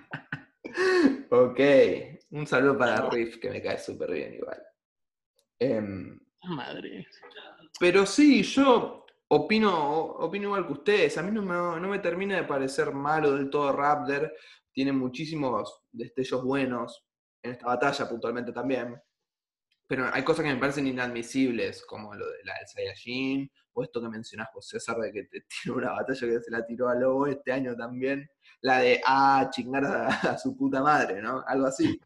Ok, un saludo para Riff, que me cae súper bien igual. Em, Madre. pero sí, yo opino, opino igual que ustedes. A mí no me, no me termina de parecer malo del todo Raptor. Tiene muchísimos destellos buenos en esta batalla puntualmente también. Pero hay cosas que me parecen inadmisibles, como lo de la del Saiyajin, o esto que mencionás vos, César, de que te tiró una batalla que se la tiró a Lobo este año también. La de, ah, chingar a, a su puta madre, ¿no? Algo así.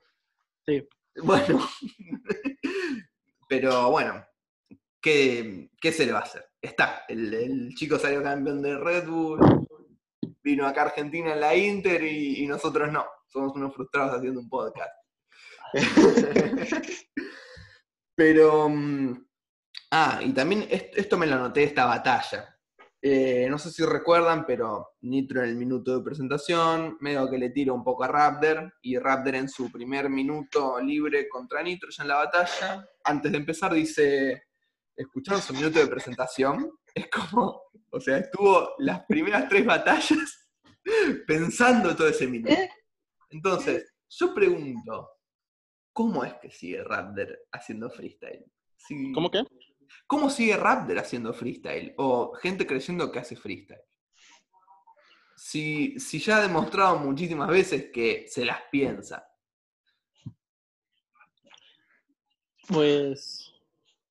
Sí. Bueno. Pero bueno, ¿qué, qué se le va a hacer? Está, el, chico salió campeón de Red Bull, vino acá a Argentina en la Inter y, nosotros no. Somos unos frustrados haciendo un podcast. Pero, mm, ah, y también est- esto me lo anoté, esta batalla. Eh, no sé si recuerdan, pero Nitro en el minuto de presentación, medio que le tira un poco a Raptor, y Raptor en su primer minuto libre contra Nitro ya en la batalla, antes de empezar dice, ¿escucharon su minuto de presentación? Es como, o sea, estuvo las primeras tres batallas pensando todo ese minuto. Entonces, yo pregunto, ¿cómo es que sigue Raptor haciendo freestyle? Si- ¿Cómo que? ¿Cómo sigue Raptor haciendo freestyle? O gente creyendo que hace freestyle. Si, si ya ha demostrado muchísimas veces que se las piensa. Pues,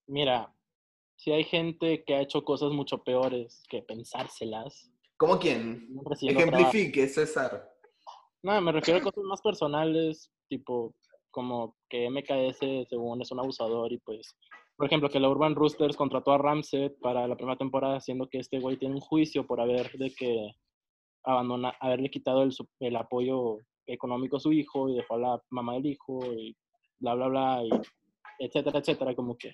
mira, si hay gente que ha hecho cosas mucho peores que pensárselas. ¿Cómo quién? trabajo. Ejemplifique, César. No, me refiero a cosas más personales, tipo como que MKS según es un abusador y pues, por ejemplo, que la Urban Roosters contrató a Ramset para la primera temporada, siendo que este güey tiene un juicio por haber de que abandona, haberle quitado el, el apoyo económico a su hijo y dejó a la mamá del hijo y bla, bla, bla, y etcétera, etcétera, como que,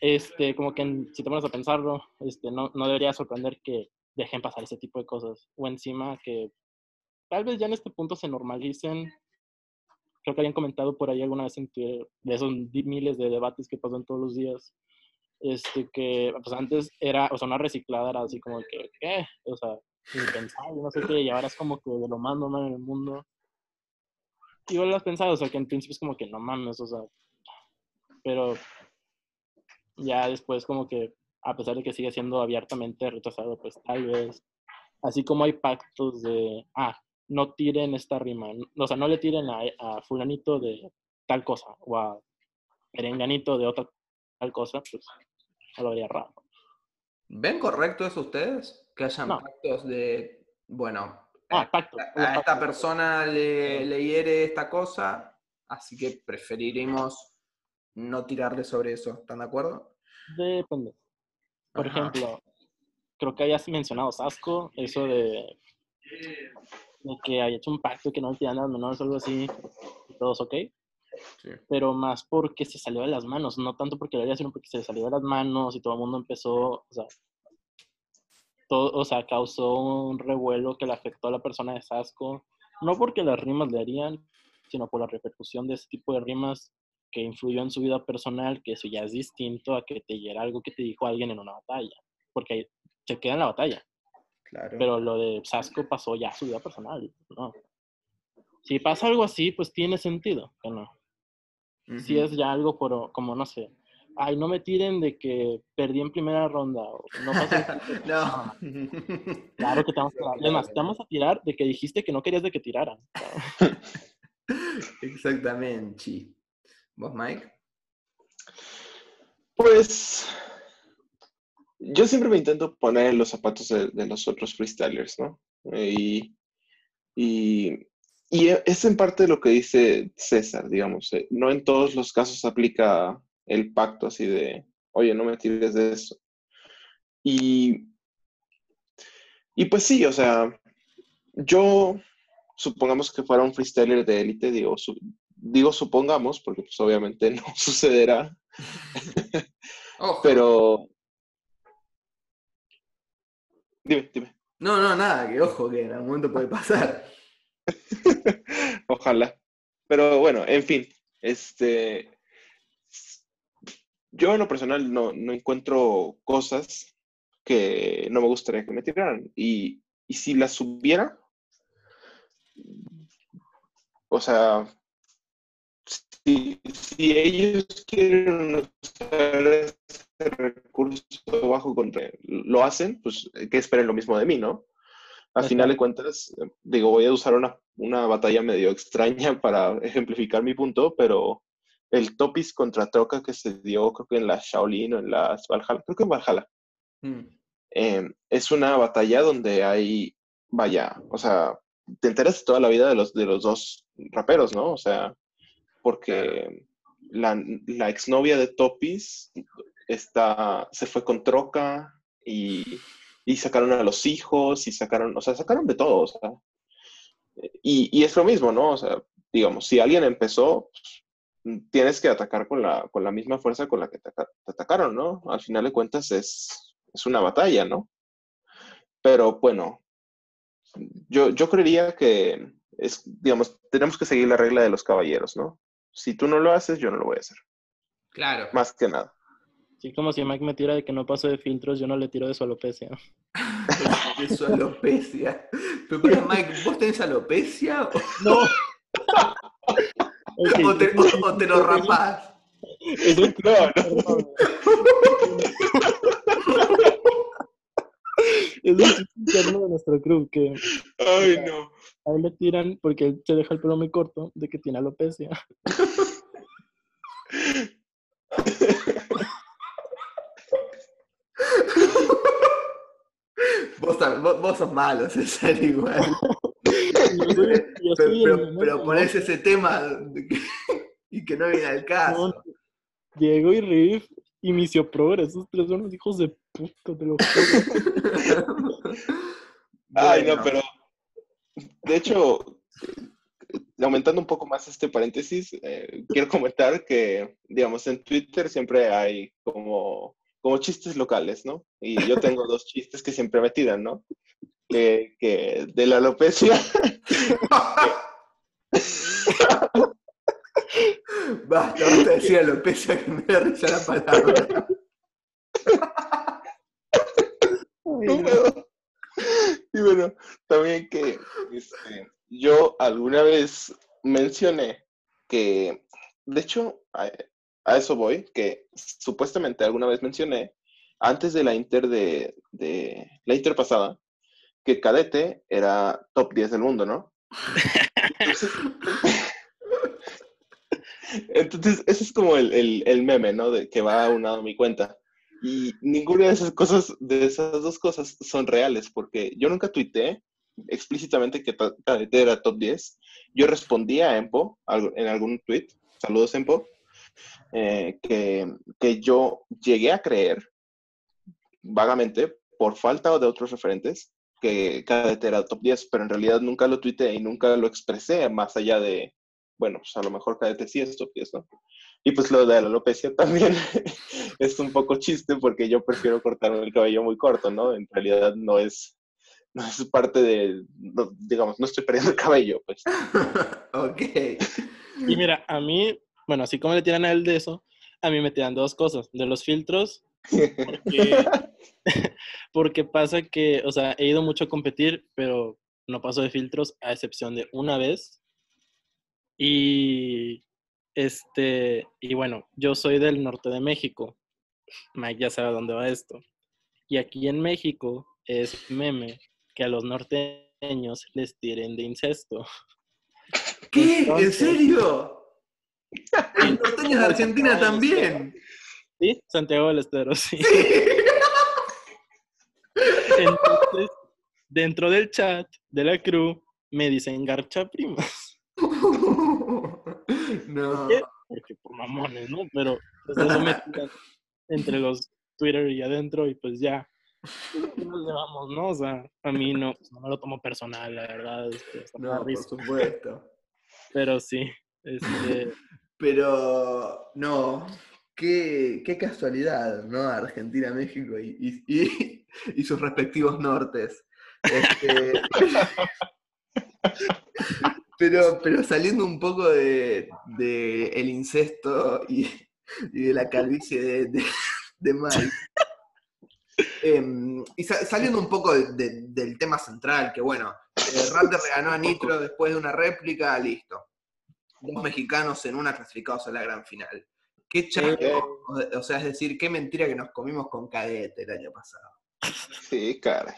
este, como que en- si te pones a pensarlo, este, no, no debería sorprender que dejen pasar ese tipo de cosas, o encima que tal vez ya en este punto se normalicen. Creo que habían comentado por ahí alguna vez en Twitter de esos miles de debates que pasan todos los días. Este, que pues antes era, o sea, una reciclada era así como que, ¿qué? O sea, impensable, no sé qué, y ahora es como que de lo más normal en el mundo. Vos lo has pensado, o sea, que en principio es como que no mames, o sea, pero ya después como que, a pesar de que sigue siendo abiertamente rechazado, pues tal vez, así como hay pactos de, ah, no tiren esta rima, o sea, no le tiren a, a fulanito de tal cosa, o a perenganito de otra tal cosa, pues no lo haría raro. ¿Ven correcto eso ustedes? Que hayan No. pactos de, bueno, Ah, a, pacto. a esta persona le, le hiere esta cosa, así que preferiremos no tirarle sobre eso. ¿Están de acuerdo? Depende. Por Ajá. ejemplo, creo que hayas mencionado Sasco, eso de, de que haya hecho un pacto que no le tiran a los menores o algo así, y todos ok, Sí. pero más porque se salió de las manos, no tanto porque lo haría, sino porque se salió de las manos y todo el mundo empezó, o sea, todo, o sea, causó un revuelo que le afectó a la persona de Sasco, no porque las rimas le harían, sino por la repercusión de ese tipo de rimas que influyó en su vida personal, que eso ya es distinto a que te hiera algo que te dijo alguien en una batalla, porque se queda en la batalla, Claro. pero lo de Sasco pasó ya a su vida personal, ¿no? Si pasa algo así, pues tiene sentido, que no. Si Ujú. es ya algo por, como, no sé, ay, no me tiren de que perdí en primera ronda, o no no. Claro que te vamos a tirar. Es más, te vamos a tirar de que dijiste que no querías de que tiraran. Exactamente. ¿Vos, Mike? Pues yo siempre me intento poner en los zapatos de, los otros freestylers, ¿no? Y, y, y e- es en parte lo que dice César, digamos. eh, No en todos los casos aplica el pacto así de, oye, no me tires de eso. Y, y pues sí, o sea, yo supongamos que fuera un freestyler de élite, digo, su- digo supongamos, porque pues obviamente no sucederá. Ojo. Pero. Dime, dime. No, no, nada, que ojo, que en algún momento puede pasar. Ojalá. Pero bueno, en fin. Este. Yo en lo personal no, no encuentro cosas que no me gustaría que me tiraran. Y, y si las subiera, o sea, si, si ellos quieren usar ese recurso bajo contra lo hacen, pues que esperen lo mismo de mí, ¿no? A final de cuentas, digo, voy a usar una, una batalla medio extraña para ejemplificar mi punto, pero el Topis contra Troca que se dio, creo que en la Shaolin o en las Valhalla, creo que en Valhalla, Mm. eh, es una batalla donde hay, vaya, o sea, te enteras toda la vida de los, de los dos raperos, ¿no? O sea, porque la, exnovia de Topis está, se fue con Troca y, y sacaron a los hijos, y sacaron, o sea, sacaron de todo, o sea. Y, y es lo mismo, ¿no? O sea, digamos, si alguien empezó, tienes que atacar con la, con la misma fuerza con la que te, atacaron, ¿no? Al final de cuentas es, es una batalla, ¿no? Pero bueno, yo, yo creería que, es, digamos, tenemos que seguir la regla de los caballeros, ¿no? Si tú no lo haces, yo no lo voy a hacer. Claro. Más que nada. Sí, como si Mike me tira de que no paso de filtros, yo no le tiro de su alopecia. de su alopecia. Pero para Mike, ¿vos tenés alopecia? O... No. o, te, o, te, lo rapás. No, no. Es un interno de nuestro crew que. Ay, no. A él le tiran porque él se deja el pelo muy corto de que tiene alopecia. vos, vos, vos, sos malo, César, igual. pero, pero, ponés ese tema y que no viene al caso. Diego y Riff y Misio Progress, esos tres son los hijos de puta, te lo juro. Ay, no, pero de hecho, aumentando un poco más este paréntesis, eh, quiero comentar que, digamos, en Twitter siempre hay como, como chistes locales, ¿no? Y yo tengo dos chistes que siempre me tiran, ¿no? que de la alopecia. Basta, basta decir alopecia que me da risa la palabra. Y bueno, también que este, yo alguna vez mencioné que, de hecho, a, eso voy, que supuestamente alguna vez mencioné, antes de la Inter de, de la Inter pasada, que Cadete era top 10 del mundo, ¿no? Entonces, ese es como el, el, meme, ¿no? De que va a mi cuenta. Y ninguna de esas cosas, de esas dos cosas son reales, porque yo nunca tuiteé explícitamente que Cadete era top 10. Yo respondía a Empo en algún tweet, saludos Empo, eh, que, que yo llegué a creer vagamente, por falta de otros referentes, que Cadete era top 10, pero en realidad nunca lo tuiteé y nunca lo expresé más allá de, bueno, pues a lo mejor Cadete sí es top 10, ¿no? Y pues lo de la alopecia también es un poco chiste porque yo prefiero cortarme el cabello muy corto, ¿no? En realidad no es, no es parte de, digamos, no estoy perdiendo el cabello, pues. ok. Y mira, a mí, bueno, así como le tiran a él de eso, a mí me tiran dos cosas. De los filtros, porque, porque pasa que, o sea, he ido mucho a competir, pero no paso de filtros a excepción de una vez. Y este, y bueno, yo soy del norte de México. Mike ya sabe dónde va esto. Y aquí en México es meme que a los norteños les tiren de incesto. ¿Qué? ¿En serio? Los norteños de Argentina también. Sí, Santiago del Estero, sí. Entonces, dentro del chat de la crew me dicen garcha primas. No. Porque por mamones, ¿no? Pero pues eso me entre los Twitter y adentro y pues ya. Nos llevamos, ¿no? O sea, a mí no, no me lo tomo personal, la verdad. Este, no, por supuesto. Pero sí, este... Pero, no, qué, qué casualidad, ¿no? Argentina, México y, y, y sus respectivos nortes. Este... Pero, pero saliendo un poco de, el incesto y, de la calvicie de, de, Mike. Em, y saliendo un poco del tema central, que bueno, eh, Raptor ganó a Nitro después de una réplica, listo. Dos mexicanos en una clasificados a la gran final. Qué chato, o sea, es decir, qué mentira que nos comimos con cadete el año pasado. Sí, caray.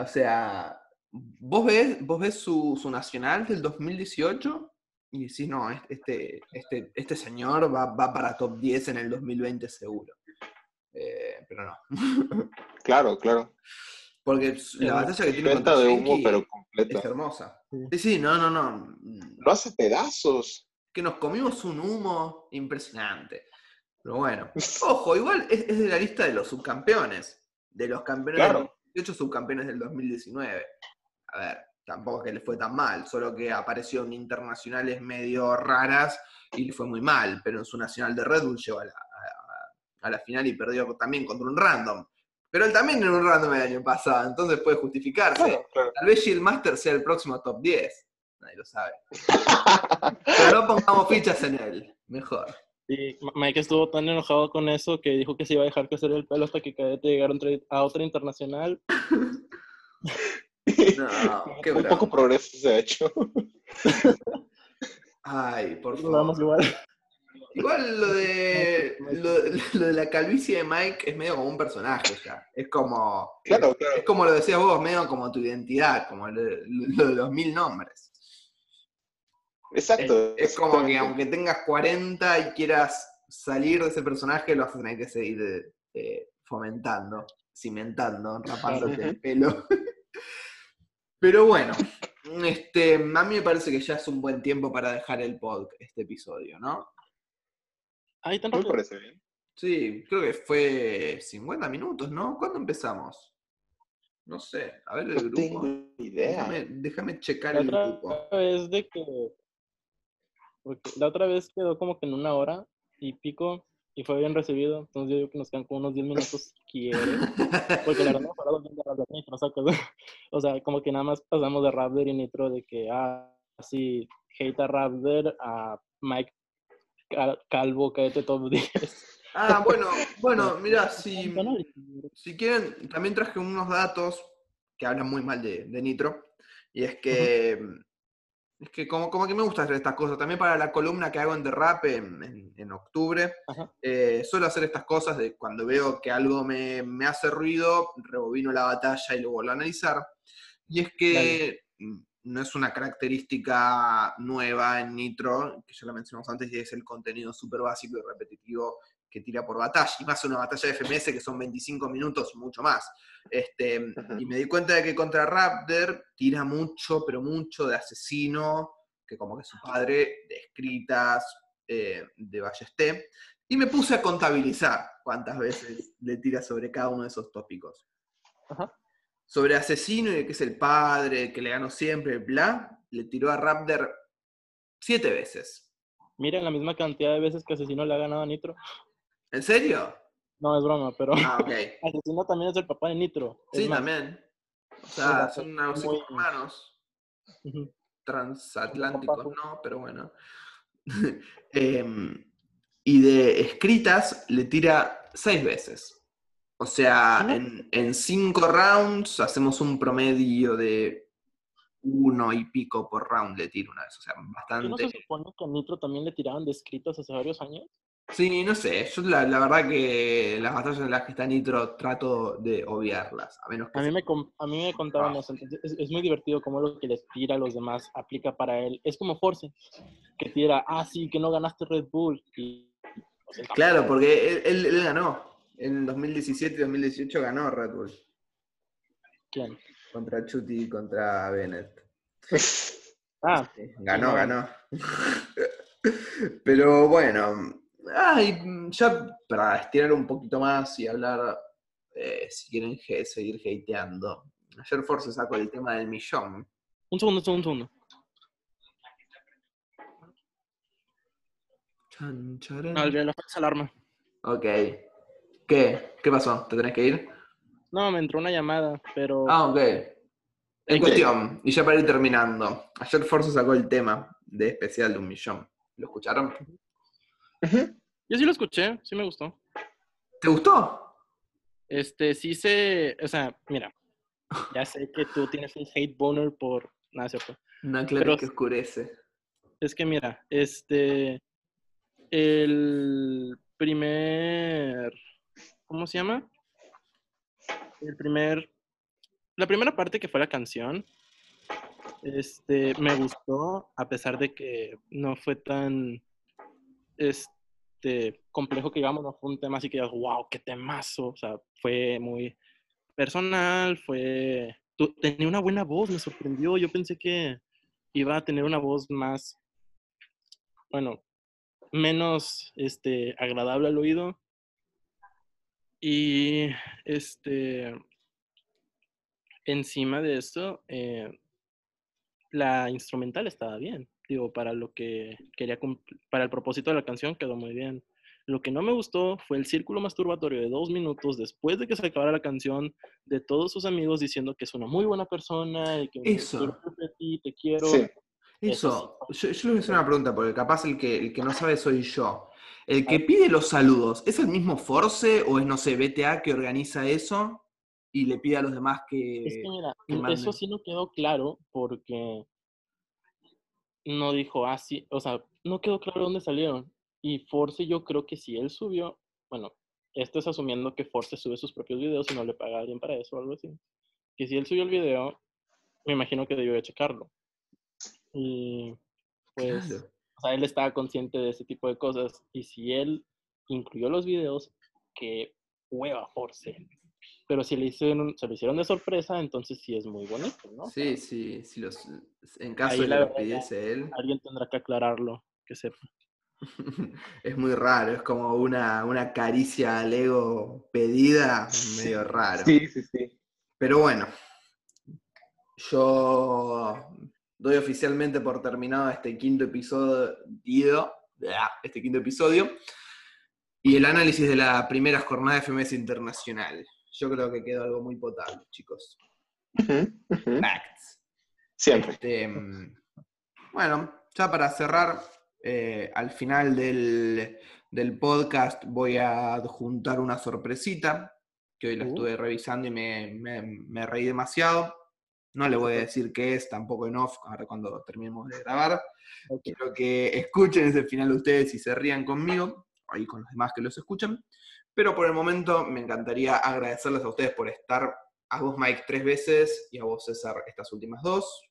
O sea, vos ves, vos ves su, nacional del 2018 y decís, no, este, este, este señor va, para top 10 en el 2020 seguro. Eh, pero no. claro, claro. Porque la batalla que tiene contra de humo, pero completa. es hermosa. Sí, sí, no, no, no. Lo hace pedazos. Que nos comimos un humo impresionante. Pero bueno, ojo, igual es, es de la lista de los subcampeones de los campeones Claro. del 2018, subcampeones del 2019. A ver, tampoco es que le fue tan mal, solo que apareció en internacionales medio raras y le fue muy mal, pero en su nacional de Red Bull llegó a la, a- a la final y perdió también contra un random. Pero él también era un random el año pasado, entonces puede justificarse. Claro, claro. Tal vez Master sea el próximo top 10. Nadie lo sabe. Pero no pongamos fichas en él. Mejor. Y Mike estuvo tan enojado con eso que dijo que se iba a dejar crecer el pelo hasta que Cadete llegara a otra internacional. No, qué Un bravo. poco progreso se ha hecho. Ay, por Lo damos favor. igual. Igual lo de, lo, lo de la calvicie de Mike es medio como un personaje ya. Es como. Claro, Es claro. como lo decías vos, medio como tu identidad, como lo, lo de los mil nombres. Exacto. Es como que aunque tengas 40 y quieras salir de ese personaje, lo vas a tener que seguir eh, fomentando, cimentando, rapándote el pelo. Pero bueno, este, a mí me parece que ya es un buen tiempo para dejar el podcast, este episodio, ¿no? Ay, tan Me parece bien. Sí, creo que fue 50 minutos, ¿no? ¿Cuándo empezamos? No sé, a ver el No grupo. tengo idea. Déjame, déjame checar La el otra grupo. vez de que. porque la otra vez quedó como que en una hora y pico y fue bien recibido. Entonces yo digo que nos quedan como unos 10 minutos si quieres. Porque la verdad hemos hablado bien de Raptor Nitro, ¿sacas? O sea, como que nada más pasamos de Raptor y Nitro de que, ah, sí, hate a Raptor, a Mike Cal- Calvo, cállate los días. Ah, bueno, bueno, mira, si, si quieren, también traje unos datos que hablan muy mal de, de Nitro. Y es que, es que como, como que me gusta hacer estas cosas. También para la columna que hago en Rap en, en- en octubre, eh, suelo hacer estas cosas de cuando veo que algo me, me hace ruido, rebobino la batalla y lo vuelvo a analizar. Y es que mm, no es una característica nueva en Nitro, que ya la mencionamos antes, y es el contenido súper básico y repetitivo que tira por batalla, y más una batalla de FMS que son 25 minutos y mucho más. Este. Y me di cuenta de que contra Raptor tira mucho, pero mucho de asesino, que como que su padre, de escritas, eh, de Ballesté, y me puse a contabilizar cuántas veces le tira sobre cada uno de esos tópicos. Ajá. Sobre asesino y que es el padre, que le ganó siempre, bla, le tiró a Raptor siete veces. Miren la misma cantidad de veces que Asesino le ha ganado a Nitro. ¿En serio? No, es broma, pero Ah, ok. Asesino también es el papá de Nitro. Sí, también. O sea, son unos muy- hermanos. ujú. transatlánticos, no, pero bueno. Em, y de escritas le tira seis veces. O sea, en, en cinco rounds hacemos un promedio de uno y pico por round le tiro una vez. O sea, ¿Qué no bastante. se supone que a Nitro también le tiraban de escritos hace varios años? Sí, no sé. Yo la, la verdad que las batallas en las que está Nitro trato de obviarlas. A menos que A mí me, a mí me contaban Ah. es, es muy divertido cómo lo que les tira a los demás aplica para él. Es como Force, que tira, ah, sí, que no ganaste Red Bull. Y, Claro, porque él, él- él ganó. En 2017 y 2018 ganó Red Bull. ¿quién? Contra Chuti y contra Bennett. Ah, Sí, Ganó, ganó. Pero bueno, ay, ya para estirar un poquito más y hablar, eh, si quieren seguir hateando. Ayer Force sacó el tema del millón. un segundo, un segundo, un segundo. Chan. No, la falsa alarma. Ok. ¿Qué? ¿Qué pasó? ¿Te tenés que ir? No, me entró una llamada, pero Ah, ok. En cuestión, y ya para ir terminando, ayer Force sacó el tema de especial de un millón. ¿Lo escucharon? Yo sí lo escuché, sí me gustó. ¿Te gustó? Este, sí se, o sea, mira, ya sé que tú tienes un hate boner por, nada, cierto. Una clara Pero- que oscurece. Es que mira, este, el primer, ¿cómo se llama? El primer, la primera parte que fue la canción, este, me gustó, a pesar de que no fue tan, este, complejo que digamos, no fue un tema así que wow, qué temazo, o sea, fue muy personal, fue, tenía una buena voz, me sorprendió, yo pensé que iba a tener una voz más bueno, menos este, agradable al oído. Y este, encima de esto, eh, la instrumental estaba bien. Digo, para lo que quería, para el propósito de la canción quedó muy bien. Lo que no me gustó fue el círculo masturbatorio de dos minutos después de que se acabara la canción, de todos sus amigos diciendo que es una muy buena persona y que me Eso. de ti, te quiero. Sí. Eso, yo, yo les voy a hacer una pregunta, porque capaz el que, el que no sabe soy yo. El que pide los saludos, ¿es el mismo Force o es, no sé, BTA que organiza eso y le pide a los demás que... Es que mira, eso sí no quedó claro porque no dijo así, o sea, no quedó claro dónde salieron. Y Force yo creo que si él subió, bueno, esto es asumiendo que Force sube sus propios videos y no le paga a alguien para eso o algo así. Que si él subió el video, me imagino que debió de checarlo. Y pues, Claro. o sea, él estaba consciente de ese tipo de cosas. Y si él incluyó los videos, que hueva Force. Pero si le hicieron, se lo hicieron de sorpresa, entonces sí es muy bonito, ¿no? Sí, sí, sí los, en caso de que la lo pidiese él, Alguien tendrá que aclararlo, que sepa. es muy raro, es como una, una caricia al ego pedida, medio raro. Sí, sí, sí. Pero bueno, yo doy oficialmente por terminado este quinto episodio, este quinto episodio, y el análisis de la primera jornada de FMS Internacional. Yo creo que quedó algo muy potable, chicos. Ujú, ujú. Facts. Siempre. Este, mm, bueno, ya para cerrar, eh, al final del, del podcast voy a adjuntar una sorpresita, que hoy la Uh. estuve revisando y me, me- me reí demasiado. No le voy a decir qué es, tampoco en off, ahora cuando terminemos de grabar. Ok. Quiero que escuchen ese final ustedes y se rían conmigo, y con los demás que los escuchan. Pero por el momento me encantaría agradecerles a ustedes por estar, a vos Mike tres veces y a vos César estas últimas dos.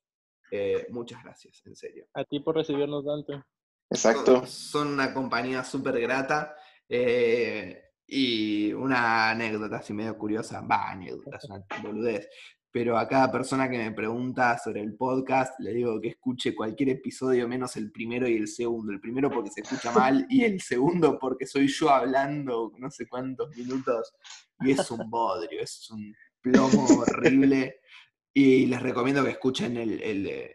Eh, muchas gracias, en serio. A ti por recibirnos, Dante. Exacto. Son, son una compañía súper grata eh, y una anécdota así medio curiosa, va, anécdota, es una boludez. Pero a cada persona que me pregunta sobre el podcast, le digo que escuche cualquier episodio menos el primero y el segundo. El primero porque se escucha mal y el segundo porque soy yo hablando no sé cuántos minutos y es un bodrio, es un plomo horrible. Y les recomiendo que escuchen el, el,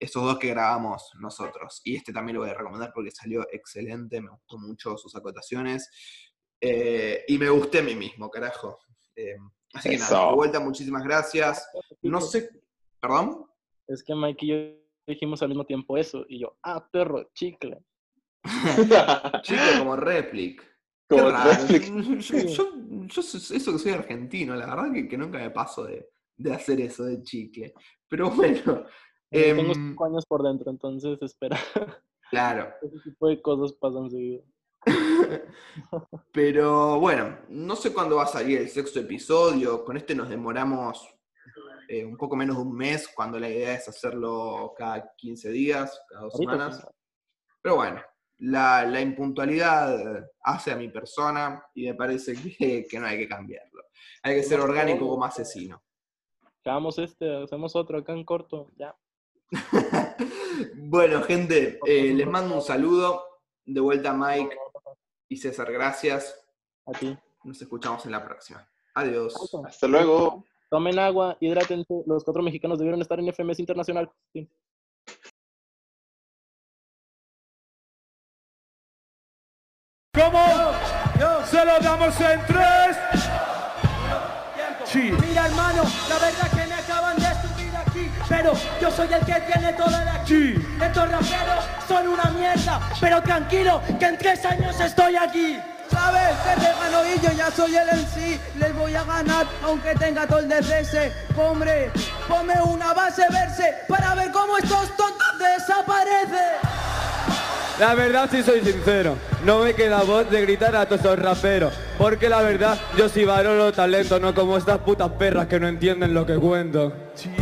esos dos que grabamos nosotros. Y este también lo voy a recomendar porque salió excelente, me gustó mucho sus acotaciones. eh, y me gusté a mí mismo, carajo. Eh, así que nada, de vuelta, muchísimas gracias. No sé, ¿perdón? Es que Mike y yo dijimos al mismo tiempo eso. Y yo, ah, perro, chicle. Chico, como réplic. Qué Como raro. réplica. Yo, yo- yo so- eso que soy argentino, la verdad que, que nunca me paso de, de hacer eso de chicle. Pero bueno, Eh, Tengo em, cinco años por dentro, entonces espera. claro. Ese tipo de cosas pasan seguido. Pero bueno, no sé cuándo va a salir el sexto episodio. Con este nos demoramos eh, un poco menos de un mes, cuando la idea es hacerlo cada 15 días, cada dos semanas. Pero bueno, la, la impuntualidad hace a mi persona y me parece que, que no hay que cambiarlo. Hay que ser orgánico como asesino. Hagamos este, hacemos otro acá en corto. Ya. bueno, gente, eh, les mando un saludo. De vuelta Mike y César, gracias. A ti. Nos escuchamos en la próxima. Adiós. Hasta luego. Tomen agua, hidrátense. Los cuatro mexicanos debieron estar en FMS Internacional. Sí. ¿Cómo? Se lo damos en tres. Sí. Mira hermano, la verdad que subir aquí Pero yo soy el que tiene toda la Sí. Estos raperos son una mierda Pero tranquilo, que en tres años estoy aquí ¿Sabes? Te gano y yo ya soy el en sí Les voy a ganar aunque tenga todo el DC Hombre, ponme una base verse Para ver cómo estos tontos desaparecen La verdad, si soy sincero, no me queda voz de gritar a todos esos raperos. Porque la verdad, yo sí valoro talento, no como estas putas perras que no entienden lo que cuento.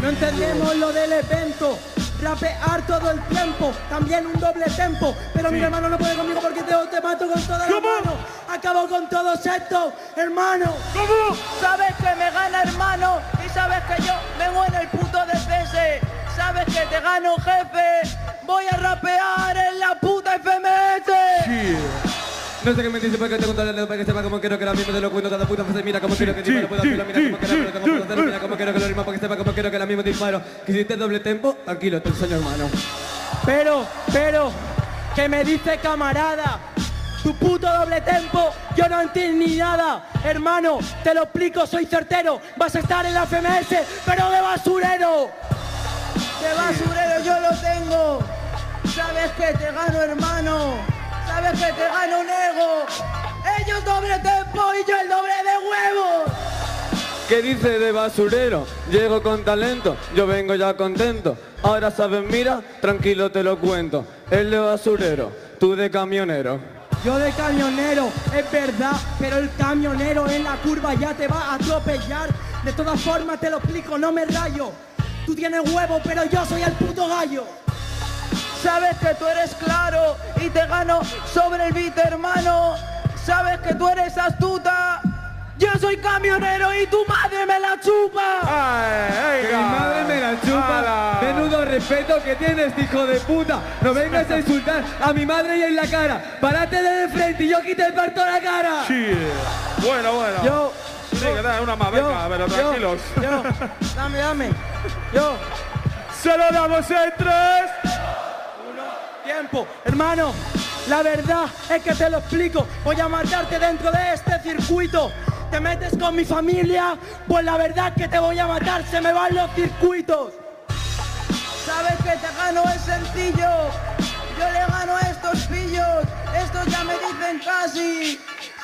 No entendemos lo del evento. Rapear todo el tiempo, también un doble tempo. Pero mi hermano no puede conmigo porque te, te mato con toda la ¿Cómo? mano. Acabo con todos estos, hermano. ¿Cómo? Sabes que me gana, hermano. Y sabes que yo vengo en el puto DPS. Sabes que te gano, jefe. Voy a rapear en la puta FMS. Sí. No sé qué me dice porque te cuento el dedo para que sepa cómo quiero que la misma te lo cuento cada puta frase. Mira cómo quiero que disparo, puedo hacerlo. Mira cómo quiero que lo tengo hacerlo. Mira cómo quiero que lo rima para que sepa cómo quiero que la misma disparo. Que hiciste doble tempo, tranquilo, te enseño hermano. Pero, pero, que me dice camarada, tu puto doble tempo, yo no entiendo ni nada. Hermano, te lo explico, soy certero. Vas a estar en la FMS, pero de basurero. De basurero yo lo tengo. Sabes que te gano, hermano. Sabes que te gano un ego. Ellos doble tempo y yo el doble de huevos. ¿Qué dice de basurero? Llego con talento, yo vengo ya contento. Ahora sabes, mira, tranquilo te lo cuento. Él de basurero, tú de camionero. Yo de camionero, es verdad, pero el camionero en la curva ya te va a atropellar. De todas formas te lo explico, no me rayo. Tú tienes huevo, pero yo soy el puto gallo. Sabes que tú eres claro y te gano sobre el beat, hermano. Sabes que tú eres astuta. Yo soy camionero y tu madre me la chupa. Que mi madre me la chupa. Menudo respeto que tienes, hijo de puta. No vengas a insultar a mi madre y en la cara. Párate de frente y yo aquí te parto la cara. Sí. Bueno, bueno. Yo. Sí, que da una más, venga, pero yo, tranquilos. Yo, dame, dame. Yo. Se lo damos en tres. Hermano. La verdad es que te lo explico. Voy a matarte dentro de este circuito. Te metes con mi familia, pues la verdad que te voy a matar. Se me van los circuitos. Sabes que te gano es sencillo. Yo le gano a estos pillos. Estos ya me dicen casi.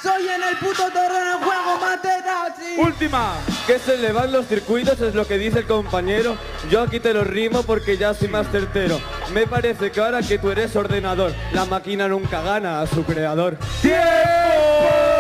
Soy en el puto terreno de juego, Materazzi. Última. Que se le van los circuitos es lo que dice el compañero. Yo aquí te lo rimo porque ya soy más certero. Me parece que ahora que tú eres ordenador, la máquina nunca gana a su creador. ¡Tiempo!